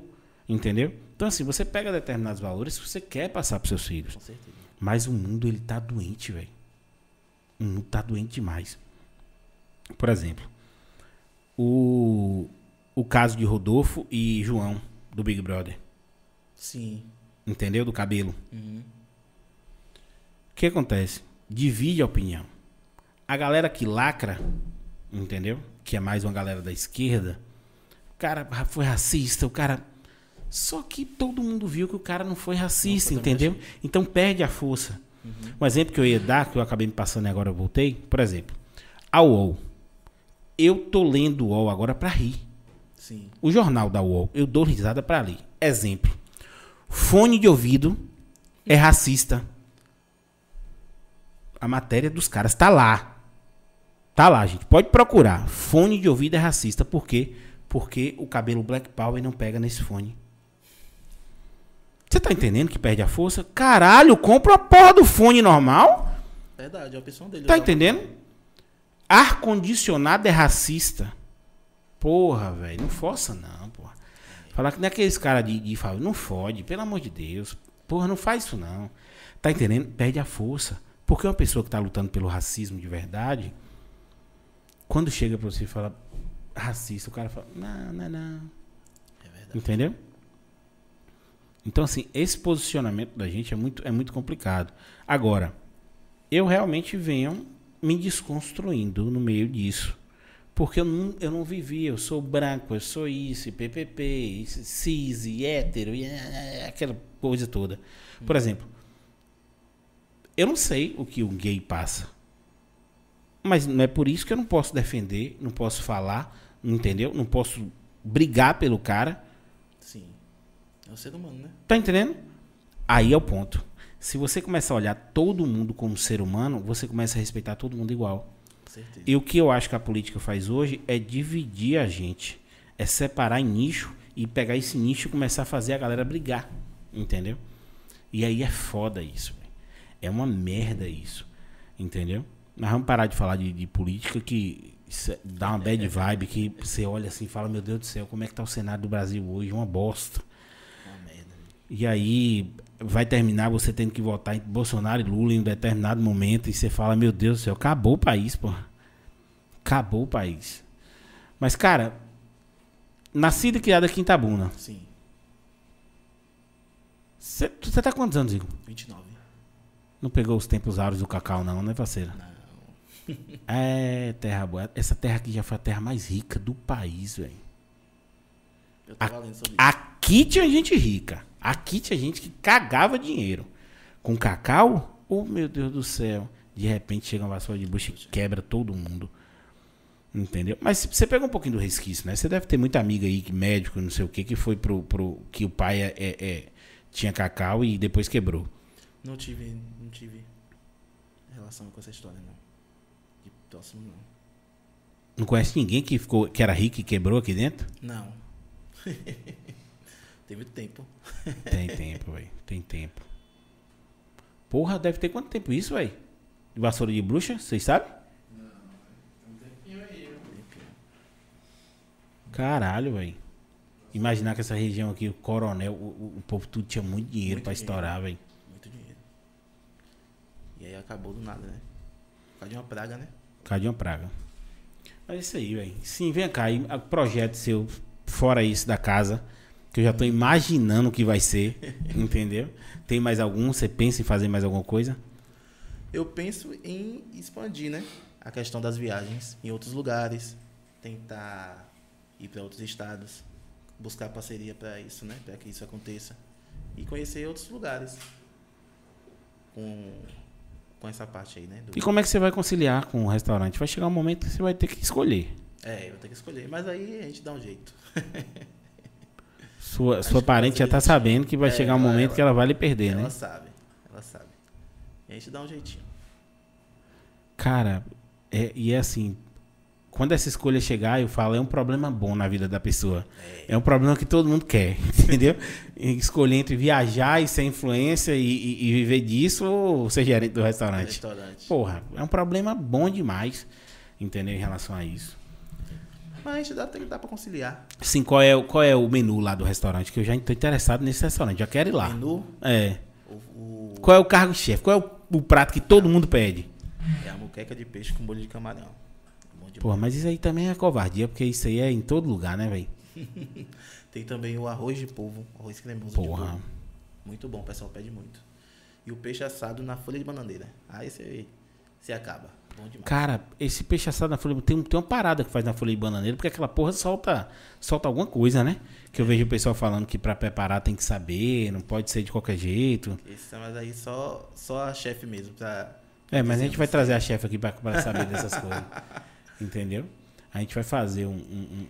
entendeu? Então assim, você pega determinados valores que você quer passar para seus filhos, Com certeza. mas o mundo ele tá doente, velho. O mundo tá doente demais. Por exemplo, o o caso de Rodolfo e João do Big Brother, Sim. entendeu? Do cabelo. Uhum. O que acontece? Divide a opinião. A galera que lacra, entendeu? Que é mais uma galera da esquerda. O cara foi racista, o cara. Só que todo mundo viu que o cara não foi racista, Não, entendeu? Então perde a força. Um exemplo que eu ia dar, que eu acabei me passando e agora eu voltei, por exemplo, a UOL. Eu tô lendo o UOL agora pra rir. Sim. O jornal da UOL, eu dou risada pra ler. Exemplo. Fone de ouvido é racista. A matéria dos caras tá lá. Tá lá, gente. Pode procurar. Fone de ouvido é racista. Por quê? Porque o cabelo Black Power não pega nesse fone. Você tá entendendo que perde a força? Caralho, compra a porra do fone normal. Verdade, é a opção dele. Tá usar- entendendo? Ar-condicionado é racista. Porra, velho, não força não, porra. Falar que nem aqueles caras de, de falar, não fode, pelo amor de Deus. Porra, não faz isso não. Tá entendendo? Perde a força. Porque uma pessoa que tá lutando pelo racismo de verdade, quando chega pra você e fala racista, o cara fala, não, não, é não. É verdade. Entendeu? Então, assim, esse posicionamento da gente é muito, é muito complicado. Agora, eu realmente venho me desconstruindo no meio disso. Porque eu não, eu não vivi, eu sou branco, eu sou isso, PPP, cis, e hétero, e é, aquela coisa toda. Por exemplo, eu não sei o que um gay passa. Mas não é por isso que eu não posso defender, não posso falar, entendeu? Não posso brigar pelo cara. Sim. É o ser humano, né? Tá entendendo? Aí é o ponto. Se você começa a olhar todo mundo como ser humano, você começa a respeitar todo mundo igual. Certeza. E o que eu acho que a política faz hoje é dividir a gente. É separar em nicho e pegar esse nicho e começar a fazer a galera brigar. Entendeu? E aí é foda isso. É uma merda isso. Entendeu? Nós vamos parar de falar de, de política que dá uma bad vibe que você olha assim e fala, meu Deus do céu, como é que tá o cenário do Brasil hoje? Uma bosta. Uma merda. E aí vai terminar você tendo que votar em Bolsonaro e Lula em um determinado momento e você fala, meu Deus do céu, acabou o país, pô. Acabou o país. Mas, cara, nascido e criado aqui em Itabuna. Sim. Você tá quantos anos, Igor? 29. Não pegou os tempos áureos do cacau, não, né, parceiro? Não. É, terra boa. Essa terra aqui já foi a terra mais rica do país, velho. Eu tava lendo sobre isso. Aqui tinha gente rica. Aqui tinha gente que cagava dinheiro. Com cacau, oh meu Deus do céu. De repente chega uma vassoura de bucha e quebra todo mundo. Entendeu? Mas você pega um pouquinho do resquício, né? Você deve ter muita amiga aí, médico, não sei o que, que foi pro. pro que o pai é, é- é- tinha cacau e depois quebrou. Não tive, não tive relação com essa história, não. De próximo, não. Não conhece ninguém que, ficou, que era rico e quebrou aqui dentro? Não. *laughs* Tem muito tempo. *laughs* Tem tempo, velho. Tem tempo. Porra, deve ter quanto tempo isso, velho? De vassoura de bruxa, vocês sabem? Caralho, velho. Imaginar que essa região aqui, o coronel, o, o- o povo tudo tinha muito dinheiro Muito pra dinheiro. estourar, velho. E aí acabou do nada, né? Por causa de uma praga, né? Cadê uma praga? Mas é isso aí, velho. Sim, vem cá. E projeto seu, fora isso da casa, que eu já tô imaginando o que vai ser, *laughs* entendeu? Tem mais algum? Você pensa em fazer mais alguma coisa? Eu penso em expandir, né? A questão das viagens em outros lugares. Tentar ir para outros estados. Buscar parceria para isso, né? Para que isso aconteça. E conhecer outros lugares. Com, com essa parte aí, né? Do- E como é que você vai conciliar com o restaurante? Vai chegar um momento que você vai ter que escolher. É, eu vou ter que escolher. Mas aí a gente dá um jeito. *laughs* Sua, sua parente já tá sabendo que vai É, chegar um ela- momento ela- que ela vai lhe perder, ela né? sabe. Ela sabe. E a gente dá um jeitinho. Cara, é, e é assim, quando essa escolha chegar, eu falo, é um problema bom na vida da pessoa. É, um problema que todo mundo quer, *laughs* entendeu? Escolher entre viajar e ser influência e, e- e viver disso ou ser gerente do restaurante. Restaurante. Porra, é um problema bom demais, entendeu? Em relação a isso. Mas a gente dá, dar pra conciliar. Sim, qual é, o- qual é o menu lá do restaurante? Que eu já estou interessado nesse restaurante, já quero ir lá. Menu, É. o, o- Qual é o cargo-chefe? Qual é o, o prato que todo mundo pede? é a muqueca de peixe com molho de camarão. Demais. Porra, mas isso aí também é covardia, porque isso aí é em todo lugar, né, velho? *laughs* Tem também o arroz de polvo, arroz cremoso de Porra. polvo. Muito bom, o pessoal pede muito. E o peixe assado na folha de bananeira. Aí você, você acaba. Bom demais. Cara, esse peixe assado na folha tem, tem uma parada que faz na folha de bananeira, porque aquela porra solta, solta alguma coisa, né? Que eu vejo o pessoal falando que pra preparar tem que saber, não pode ser de qualquer jeito. Esse, mas aí só, só a chefe mesmo pra. É, mas a gente vai trazer a chefe aqui pra, pra saber dessas *laughs* coisas. Entendeu? A gente vai fazer um, um-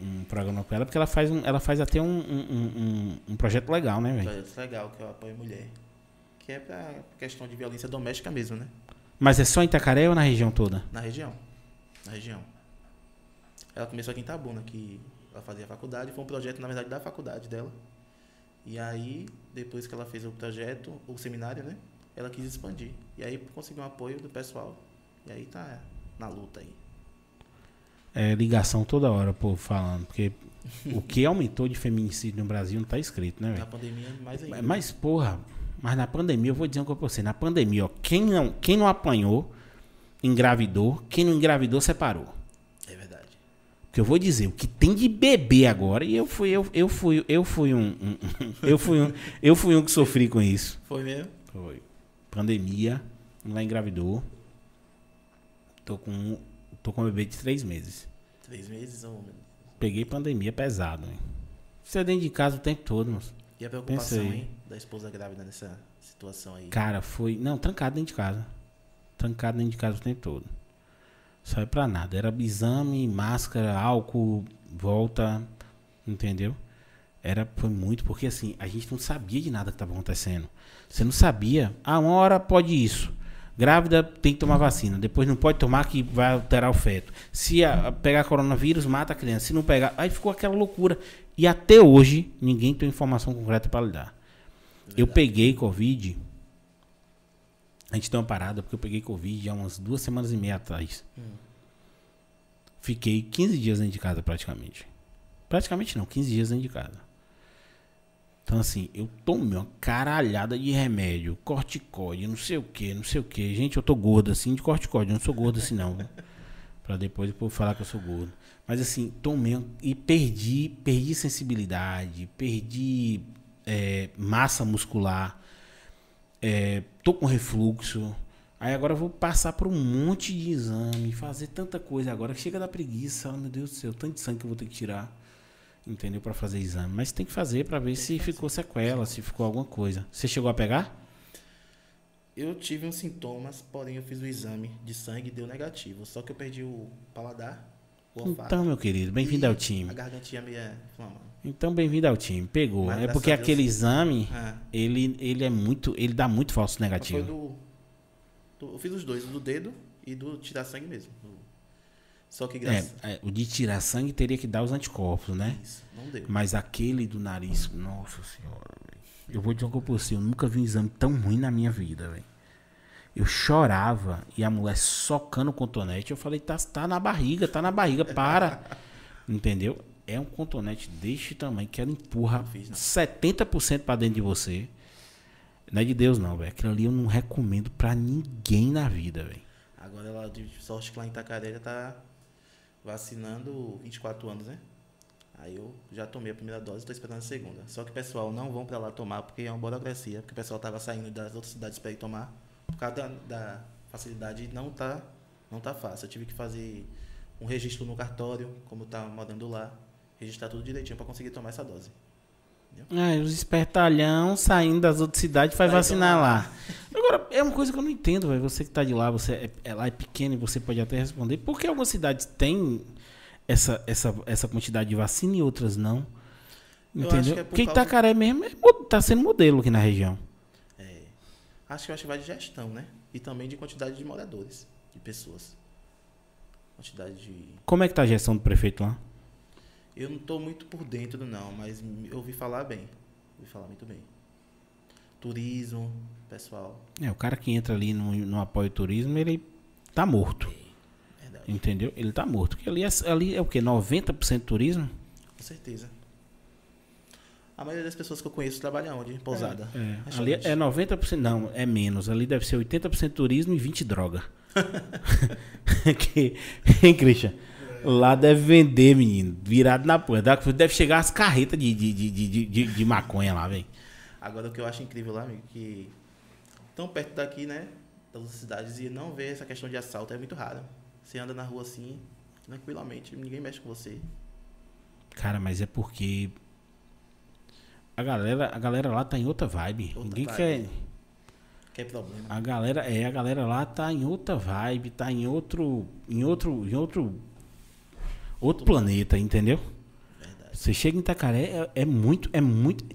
um- um programa com ela, porque ela faz, um, ela faz até um, um, um- um projeto legal, né, velho? Projeto legal que eu apoio mulher. Que é pra questão de violência doméstica mesmo, né? Mas é só em Itacaré ou na região toda? Na região. Na região. Ela começou aqui em Tabuna, que ela fazia faculdade. Foi um projeto, na verdade, da faculdade dela. E aí, depois que ela fez o projeto, o seminário, né? Ela quis expandir. E aí conseguiu um apoio do pessoal. E aí tá na luta aí. É ligação toda hora, pô, falando. Porque o que aumentou de feminicídio no Brasil não tá escrito, né, Na velho? pandemia, mais ainda. Mas, porra, mas na pandemia, eu vou dizer uma coisa pra você. Na pandemia, ó, quem não, quem não apanhou, engravidou. Quem não engravidou, separou. É verdade. Porque eu vou dizer, o que tem de bebê agora, e eu fui, eu, eu fui, eu fui um, um- *laughs* eu fui um, eu fui um que sofri com isso. Foi mesmo? Foi. Pandemia, lá engravidou. Tô com, tô com um bebê de três meses. Três meses ou. Peguei pandemia pesado, hein? Você é dentro de casa o tempo todo, moço. E a preocupação, Pensei. hein? Da esposa grávida nessa situação aí. Cara, foi. Não, trancado dentro de casa. Trancado dentro de casa o tempo todo. Saiu pra nada. Era exame, máscara, álcool, volta. Entendeu? Era, foi muito, porque assim, a gente não sabia de nada que estava acontecendo. Você não sabia. Ah, uma hora pode isso. Grávida tem que tomar vacina. Depois não pode tomar que vai alterar o feto. Se a- pegar coronavírus, mata a criança. Se não pegar. Aí ficou aquela loucura. E até hoje, ninguém tem informação concreta para lhe dar. Eu peguei Covid. A gente deu uma parada porque eu peguei Covid há umas duas semanas e meia atrás. Fiquei 15 dias dentro de casa praticamente. Praticamente não, 15 dias dentro de casa. Então assim, eu tomei uma caralhada de remédio, corticóide, não sei o que, não sei o que. Gente, eu tô gordo assim de corticóide, eu não sou gordo assim não. *laughs* Pra depois o povo falar que eu sou gordo. Mas assim, tomei e perdi, perdi sensibilidade, perdi é, massa muscular, é, tô com refluxo. Aí agora eu vou passar por um monte de exame, fazer tanta coisa agora que chega da preguiça, oh, meu Deus do céu, tanto de sangue que eu vou ter que tirar. Entendeu? Pra fazer exame. Mas tem que fazer pra ver se ficou sequela, se ficou alguma coisa. Você chegou a pegar? Eu tive uns sintomas, porém eu fiz o exame de sangue e deu negativo. Só que eu perdi o paladar, o olfato. Então, meu querido, bem-vindo ao time. A gargantinha meio. Então, bem-vindo ao time. Pegou. Mas é porque a Deus- aquele exame, Ah, ele, ele é muito. Ele dá muito falso negativo. do, do- Eu fiz os dois, o do dedo e do tirar sangue mesmo. Do- Só que É, graças é, o de tirar sangue teria que dar os anticorpos, né? Isso, não deu. Mas aquele do nariz, nossa senhora, velho. Eu vou dizer uma coisa pra você, eu nunca vi um exame tão ruim na minha vida, velho. Eu chorava e a mulher socando o cotonete. Eu falei, tá, tá na barriga, tá na barriga, para. *laughs* Entendeu? É um cotonete deste tamanho que ela empurra Não fiz, não. 70% pra dentro de você. Não é de Deus, não, velho. Aquilo ali eu não recomendo pra ninguém na vida, velho. Agora ela de sorte que lá em Itacaré já tá vacinando 24 anos, né? Aí eu já tomei a primeira dose e tô esperando a segunda. Só que o pessoal não vão pra lá tomar porque é uma burocracia, porque o pessoal tava saindo das outras cidades pra ir tomar. Por causa da, da facilidade não tá, não tá fácil. Eu tive que fazer um registro no cartório, como tava morando lá, registrar tudo direitinho pra conseguir tomar essa dose. Ah, os espertalhão saindo das outras cidades faz Vai vacinar tomar. lá. Agora, é uma coisa que eu não entendo, velho. Você que tá de lá, você é, é lá é pequeno e você pode até responder. Por que algumas cidades têm essa, essa, essa quantidade de vacina e outras não? Entendeu? é por Porque causa- Itacaré mesmo é, mo- tá sendo modelo aqui na região. É, acho que eu acho que vai de gestão, né? E também de quantidade de moradores, de pessoas. Quantidade de Como é que tá a gestão do prefeito lá? Eu não estou muito por dentro, não, mas eu ouvi falar bem. Ouvi falar muito bem. Turismo, pessoal. É, o cara que entra ali no, no apoio turismo, ele tá morto. Verdade. Entendeu? Ele tá morto. Porque ali é, ali é o quê? 90% turismo? Com certeza. A maioria das pessoas que eu conheço trabalham onde? Em Pousada. É, Restaurante. ali é 90%, não, é menos. Ali deve ser 80% turismo e 20% droga. *laughs* *laughs* que, hein, Christian? Lá deve vender, menino, virado na porra. Deve chegar as carretas de, de, de, de, de, maconha lá, velho. Agora, o que eu acho incrível lá, amigo, que tão perto daqui, né? Das cidades, e não ver essa questão de assalto é muito raro. Você anda na rua assim, tranquilamente, ninguém mexe com você. Cara, mas é porque a galera, a galera lá tá em outra vibe. Outra Ninguém vibe. quer. Que é problema. A galera, é, a galera lá tá em outra vibe, tá em outro, em outro, em outro, outro planeta, entendeu? Verdade. Você chega em Itacaré, é, é muito, é muito,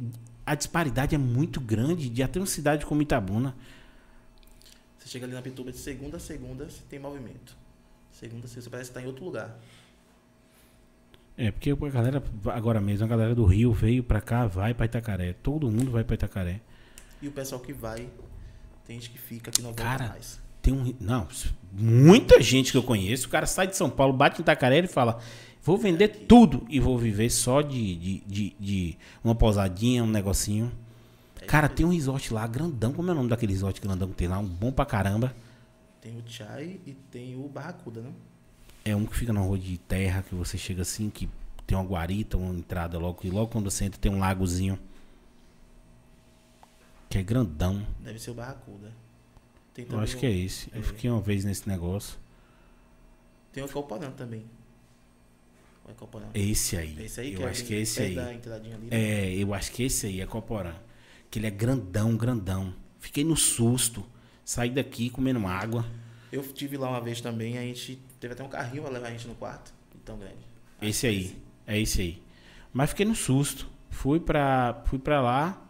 a disparidade é muito grande de até uma cidade como Itabuna. Você chega ali na Pituba de segunda a segunda, você tem movimento. Segunda a segunda, você parece estar em outro lugar. É, porque a galera, agora mesmo, a galera do Rio veio pra cá, vai pra Itacaré. Todo mundo vai pra Itacaré. E o pessoal que vai, tem gente que fica que não volta Cara, mais. Tem um. Não, muita gente que eu conheço. O cara sai de São Paulo, bate em Itacaré e fala: Vou vender tudo e vou viver só de, de, de, de uma pousadinha, um negocinho. Cara, tem um resort lá, grandão. Como é o nome daquele resort grandão que tem lá? Um bom pra caramba. Tem o Chai e tem o Barracuda, né? É um que fica na rua de terra, que você chega assim, que tem uma guarita, uma entrada logo. E logo quando você entra tem um lagozinho. Que é grandão. Deve ser o Barracuda. Tem Eu acho o, que é esse. Eu é. fiquei uma vez nesse negócio. Tem o Calporã também. É. Esse aí. Esse aí eu que acho bem que é esse perto aí. ali, né? É, eu acho que esse aí é Coporã. Que ele é grandão, grandão. Fiquei no susto. Saí daqui comendo água. Eu tive lá uma vez também, a gente teve até um carrinho pra levar a gente no quarto. Tão grande. Esse aí. É esse aí. Mas fiquei no susto. Fui pra, fui pra lá.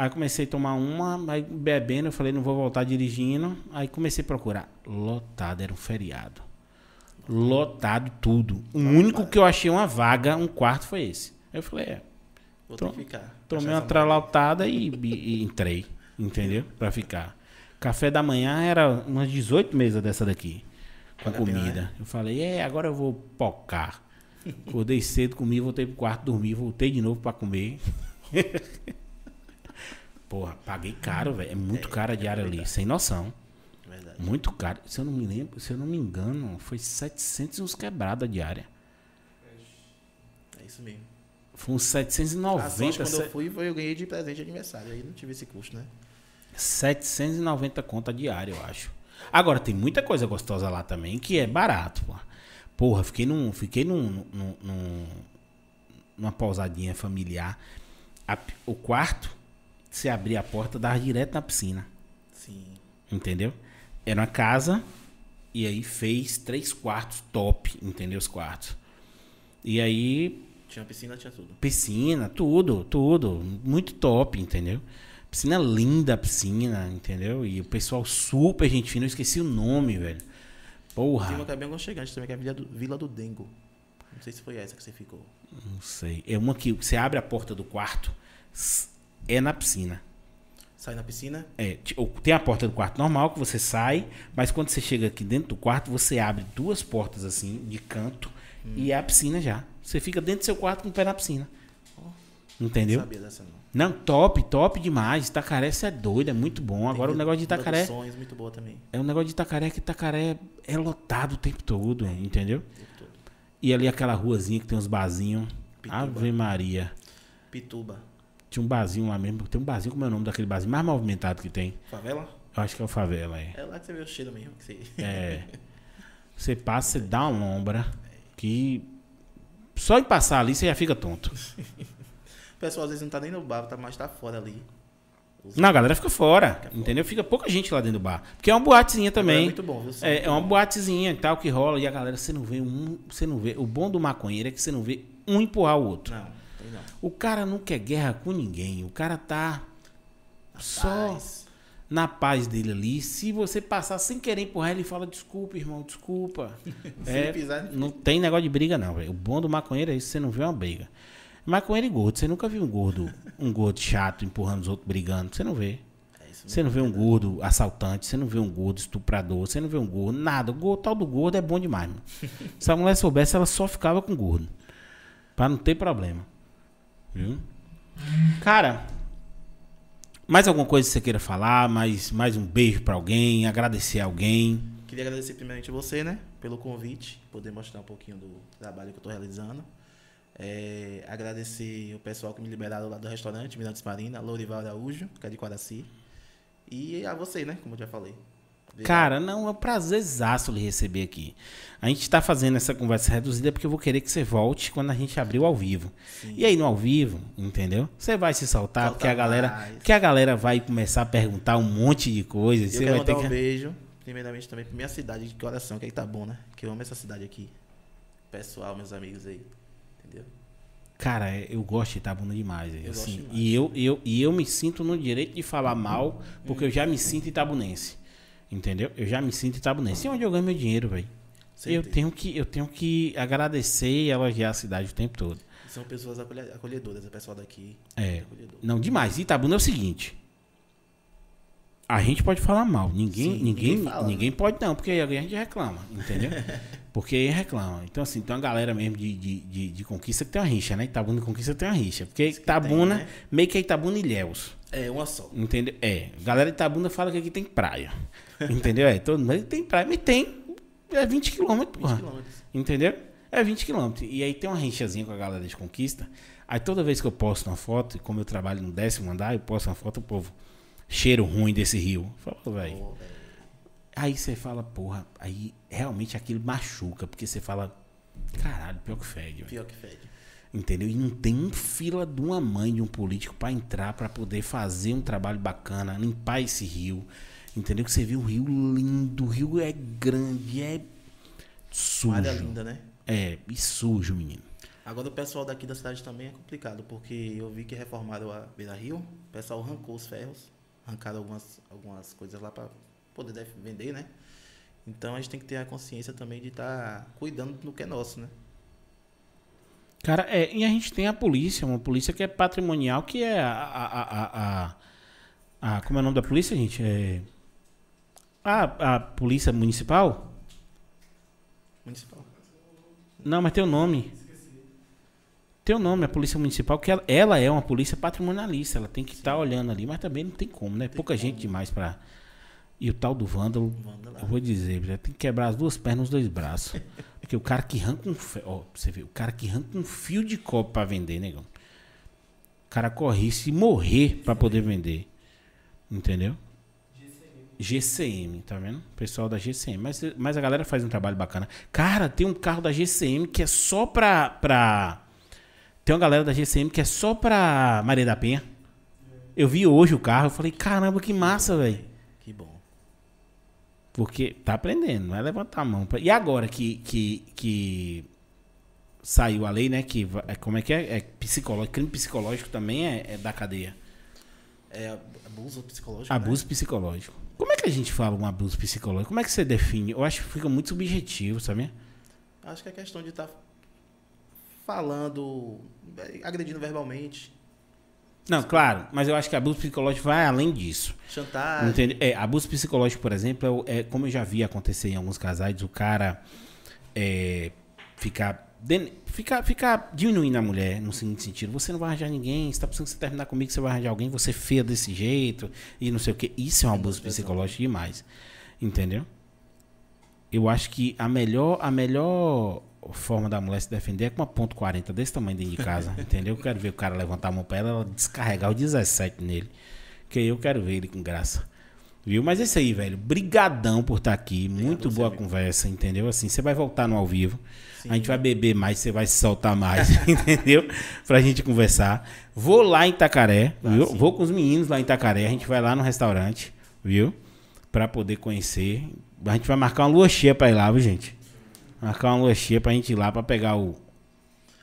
Aí comecei a tomar uma, aí bebendo, eu falei, não vou voltar dirigindo. Aí comecei a procurar. Lotado, era um feriado. Lotado tudo. O único que eu achei uma vaga, um quarto, foi esse. Aí eu falei, é, Vou que ficar. tomei uma tralautada e, e- e entrei, entendeu? Pra ficar. Café da manhã era umas 18 mesas dessa daqui, com pena, comida. né? Eu falei, é, agora eu vou pocar. Acordei cedo, comi, voltei pro quarto, dormi, voltei de novo pra comer. *laughs* Porra, paguei caro, velho. É muito caro a diária ali, sem noção. Verdade. Muito caro. Se eu não me lembro, se eu não me engano, foi 700 e uns quebrados a diária. É isso mesmo. Foi uns A sorte, 790, quando eu fui, foi eu ganhei de presente de aniversário. Aí não tive esse custo, né? 790 conta diária, eu acho. Agora, tem muita coisa gostosa lá também que é barato, pô. Porra, fiquei num. Fiquei num. num- num- numa pousadinha familiar. A- o quarto, se abrir a porta, dava direto na piscina. Sim. Entendeu? Era uma casa e aí fez três quartos top, entendeu? Os quartos. E aí Tinha piscina, tinha tudo. Piscina, tudo, tudo. Muito top, entendeu? Piscina linda, piscina, entendeu? E o pessoal super gente fina, eu esqueci o nome, velho. Tem uma Porra, que é bem aconchegante também, que é a Vila do, Vila do Dengo. Não sei se foi essa que você ficou. não sei. É uma que você abre a porta do quarto, é na piscina. Sai na piscina, É, tem a porta do quarto normal que você sai, mas quando você chega aqui dentro do quarto, você abre duas portas assim, de canto, e é a piscina já. Você fica dentro do seu quarto com o pé na piscina. Entendeu? não sabia dessa não. Não, top, top demais. Itacaré, você é doido, é muito bom. Agora o negócio de Itacaré. Sonhos, muito boa também. É um negócio de Itacaré que Itacaré é lotado o tempo todo, entendeu? o tempo todo. E ali aquela ruazinha que tem uns barzinhos. Pituba. Ave Maria. Pituba. Tinha um barzinho lá mesmo. Tem um barzinho, como é o nome daquele barzinho mais movimentado que tem? Favela? Eu acho que é o Favela, é. É lá que você vê o cheiro mesmo. Que você... É. *laughs* Você passa, você dá uma lombra que. Só em passar ali você já fica tonto. O pessoal às vezes não tá nem no bar, tá, mas tá fora ali. Os- Não, a galera fica fora, entendeu? Fica pouca gente lá dentro do bar. Porque é uma boatezinha também. É muito bom, viu? É, é uma boatezinha e tal que rola e a galera, você não vê um. Você não vê. O bom do maconheiro é que você não vê um empurrar o outro. Não. O cara não quer guerra com ninguém. O cara tá só Paz. na paz dele ali. Se você passar sem querer empurrar, ele fala: desculpa, irmão, desculpa. *laughs* É, não tem negócio de briga, não, velho. O bom do maconheiro é isso, você não vê uma briga. Maconheiro e gordo, você nunca viu um gordo, *laughs* um gordo chato empurrando os outros brigando. Você não vê. É Você não vê um gordo assaltante, você não vê um gordo estuprador, você não vê um gordo, nada. O tal do gordo é bom demais, mano. *laughs* Se a mulher soubesse, ela só ficava com gordo. Pra não ter problema. Cara, mais alguma coisa que você queira falar? Mais, mais um beijo pra alguém? Agradecer a alguém? Queria agradecer primeiramente você, né, pelo convite, poder mostrar um pouquinho do trabalho que eu estou realizando. É, agradecer o pessoal que me liberaram lá do restaurante Mirantes Marina, Lourival Araújo, que é de Quaraci. E a você, né, como eu já falei. Cara, não, é um prazerzaço lhe receber aqui. A gente tá fazendo essa conversa reduzida porque eu vou querer que você volte quando a gente abrir o ao vivo. Sim. E aí no ao vivo, entendeu? Você vai se soltar Soltar porque a galera, mais. porque a galera vai começar a perguntar um monte de coisas. eu Você quero vai ter mandar que um beijo, primeiramente também pra minha cidade de coração, que é Itabuna, que eu amo essa cidade aqui. Pessoal, meus amigos aí. Entendeu? Cara, eu gosto de Itabuna demais. Eu assim, demais. E, eu, eu, e eu me sinto no direito de falar mal, porque eu já me sinto itabunense. Entendeu? Eu já me sinto itabunense. E onde eu ganho meu dinheiro, velho? Eu tenho, que, eu tenho que agradecer e elogiar a cidade o tempo todo. São pessoas acolhe- acolhedoras, o pessoal daqui. É. Acolhedor. Não, demais. Itabuna é o seguinte. A gente pode falar mal. Ninguém, Sim, ninguém, ninguém fala, ninguém pode não, porque aí a gente reclama, entendeu? *laughs* porque aí reclama. Então, assim, tem uma galera mesmo de, de, de, de conquista que tem uma rixa, né? Itabuna e conquista tem uma rixa. Porque que Itabuna, tem, né? meio que é Itabuna e Ilhéus. É, uma só. Entendeu? É. Galera de Itabuna fala que aqui tem praia. *laughs* entendeu? É, todo mundo tem praia, mas tem. É 20 quilômetros, 20 porra. quilômetros. Entendeu? É 20 quilômetros. E aí tem uma rixazinha com a galera de conquista. Aí toda vez que eu posto uma foto, e como eu trabalho no décimo andar, eu posto uma foto, o povo, cheiro ruim desse rio. Falou, velho. Velho. Aí você fala, porra, aí realmente aquilo machuca, porque você fala, Caralho, pior que fede. velho. Pior que fede. Entendeu? E não tem um fila de uma mãe de um político pra entrar, pra poder fazer um trabalho bacana, limpar esse rio. Entendeu? Que você vê o rio lindo, o rio é grande, é sujo. Área linda, né? É, e sujo, menino. Agora o pessoal daqui da cidade também é complicado, porque eu vi que reformaram a Beira Rio, o pessoal arrancou os ferros, arrancaram algumas, algumas coisas lá para poder vender, né? Então a gente tem que ter a consciência também de estar cuidando do que é nosso, né? Cara, é, e a gente tem a polícia, uma polícia que é patrimonial, que é a. a, a, a- a- a- como é o nome da polícia, gente? É. A, a polícia municipal? Municipal. Não, mas tem o nome. Tem o nome, a polícia municipal, que ela, ela é uma polícia patrimonialista, ela tem que estar olhando ali, mas também não tem como, né? Pouca gente demais pra. E o tal do vândalo, Vândalo. eu vou dizer, tem que quebrar as duas pernas, os dois braços. Porque o cara que arranca um. fe- Ó, você ver, o cara que arranca um fio de copo pra vender, negão. O cara corre de morrer pra poder vender. Entendeu? GCM, tá vendo? Pessoal da GCM. Mas, mas a galera faz um trabalho bacana. Cara, tem um carro da GCM que é só pra. pra... Tem uma galera da GCM que é só pra Maria da Penha. Eu vi hoje o carro, eu falei, caramba, que massa, velho. Que bom. Porque tá aprendendo, não é levantar a mão. pra- E agora que, que, que saiu a lei, né? Que é, como é que é? É psicológico, crime psicológico também é, é da cadeia. É abuso psicológico. Abuso psicológico. Como é que a gente fala um abuso psicológico? Como é que você define? Eu acho que fica muito subjetivo, sabe? Acho que é questão de estar falando, eh, agredindo verbalmente, Não, claro, mas eu acho que abuso psicológico vai além disso. chantagem. Entende? É, abuso psicológico, por exemplo, é é, como eu já vi acontecer em alguns casais, o cara é, ficar, ficar, ficar diminuindo a mulher no seguinte sentido: você não vai arranjar ninguém, você tá precisando que você terminar comigo, você vai arranjar alguém, você é feia desse jeito, e não sei o que. Isso é um abuso psicológico demais. Entendeu? Eu acho que a melhor, a melhor forma da mulher se defender é com uma ponto .40 desse tamanho dentro de casa, *laughs* entendeu? Eu quero ver o cara levantar a mão pra ela, ela descarregar o 17 nele. Que eu quero ver ele com graça. Viu? Mas é isso aí, velho. Brigadão por estar aqui. Muito você, boa amigo. conversa, entendeu? Assim, você vai voltar no ao vivo. A gente vai beber mais, você vai se soltar mais, *laughs* entendeu? Pra gente conversar. Vou lá em Itacaré, viu? sim. Vou com os meninos lá em Itacaré. A gente vai lá no restaurante, viu? Pra poder conhecer. A gente vai marcar uma lua cheia pra ir lá, viu, gente? Marcar uma lua cheia pra gente ir lá pra pegar o,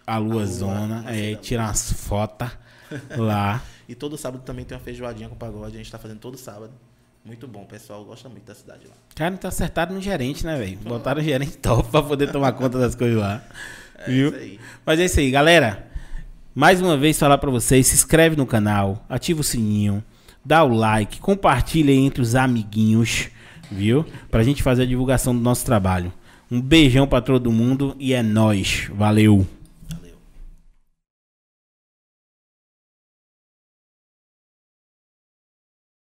a lua zona, a é, lua. tirar umas fotos *laughs* lá. E todo sábado também tem uma feijoadinha com pagode, a gente tá fazendo todo sábado. Muito bom, o pessoal gosta muito da cidade lá. Cara, não tá acertado no gerente, né, velho? Botaram o gerente *laughs* top pra poder tomar conta das coisas lá. É viu? isso aí. Mas é isso aí, galera. Mais uma vez falar pra vocês, se inscreve no canal, ativa o sininho, dá o like, compartilha entre os amiguinhos, viu? Pra gente fazer a divulgação do nosso trabalho. Um beijão pra todo mundo e é nóis. Valeu!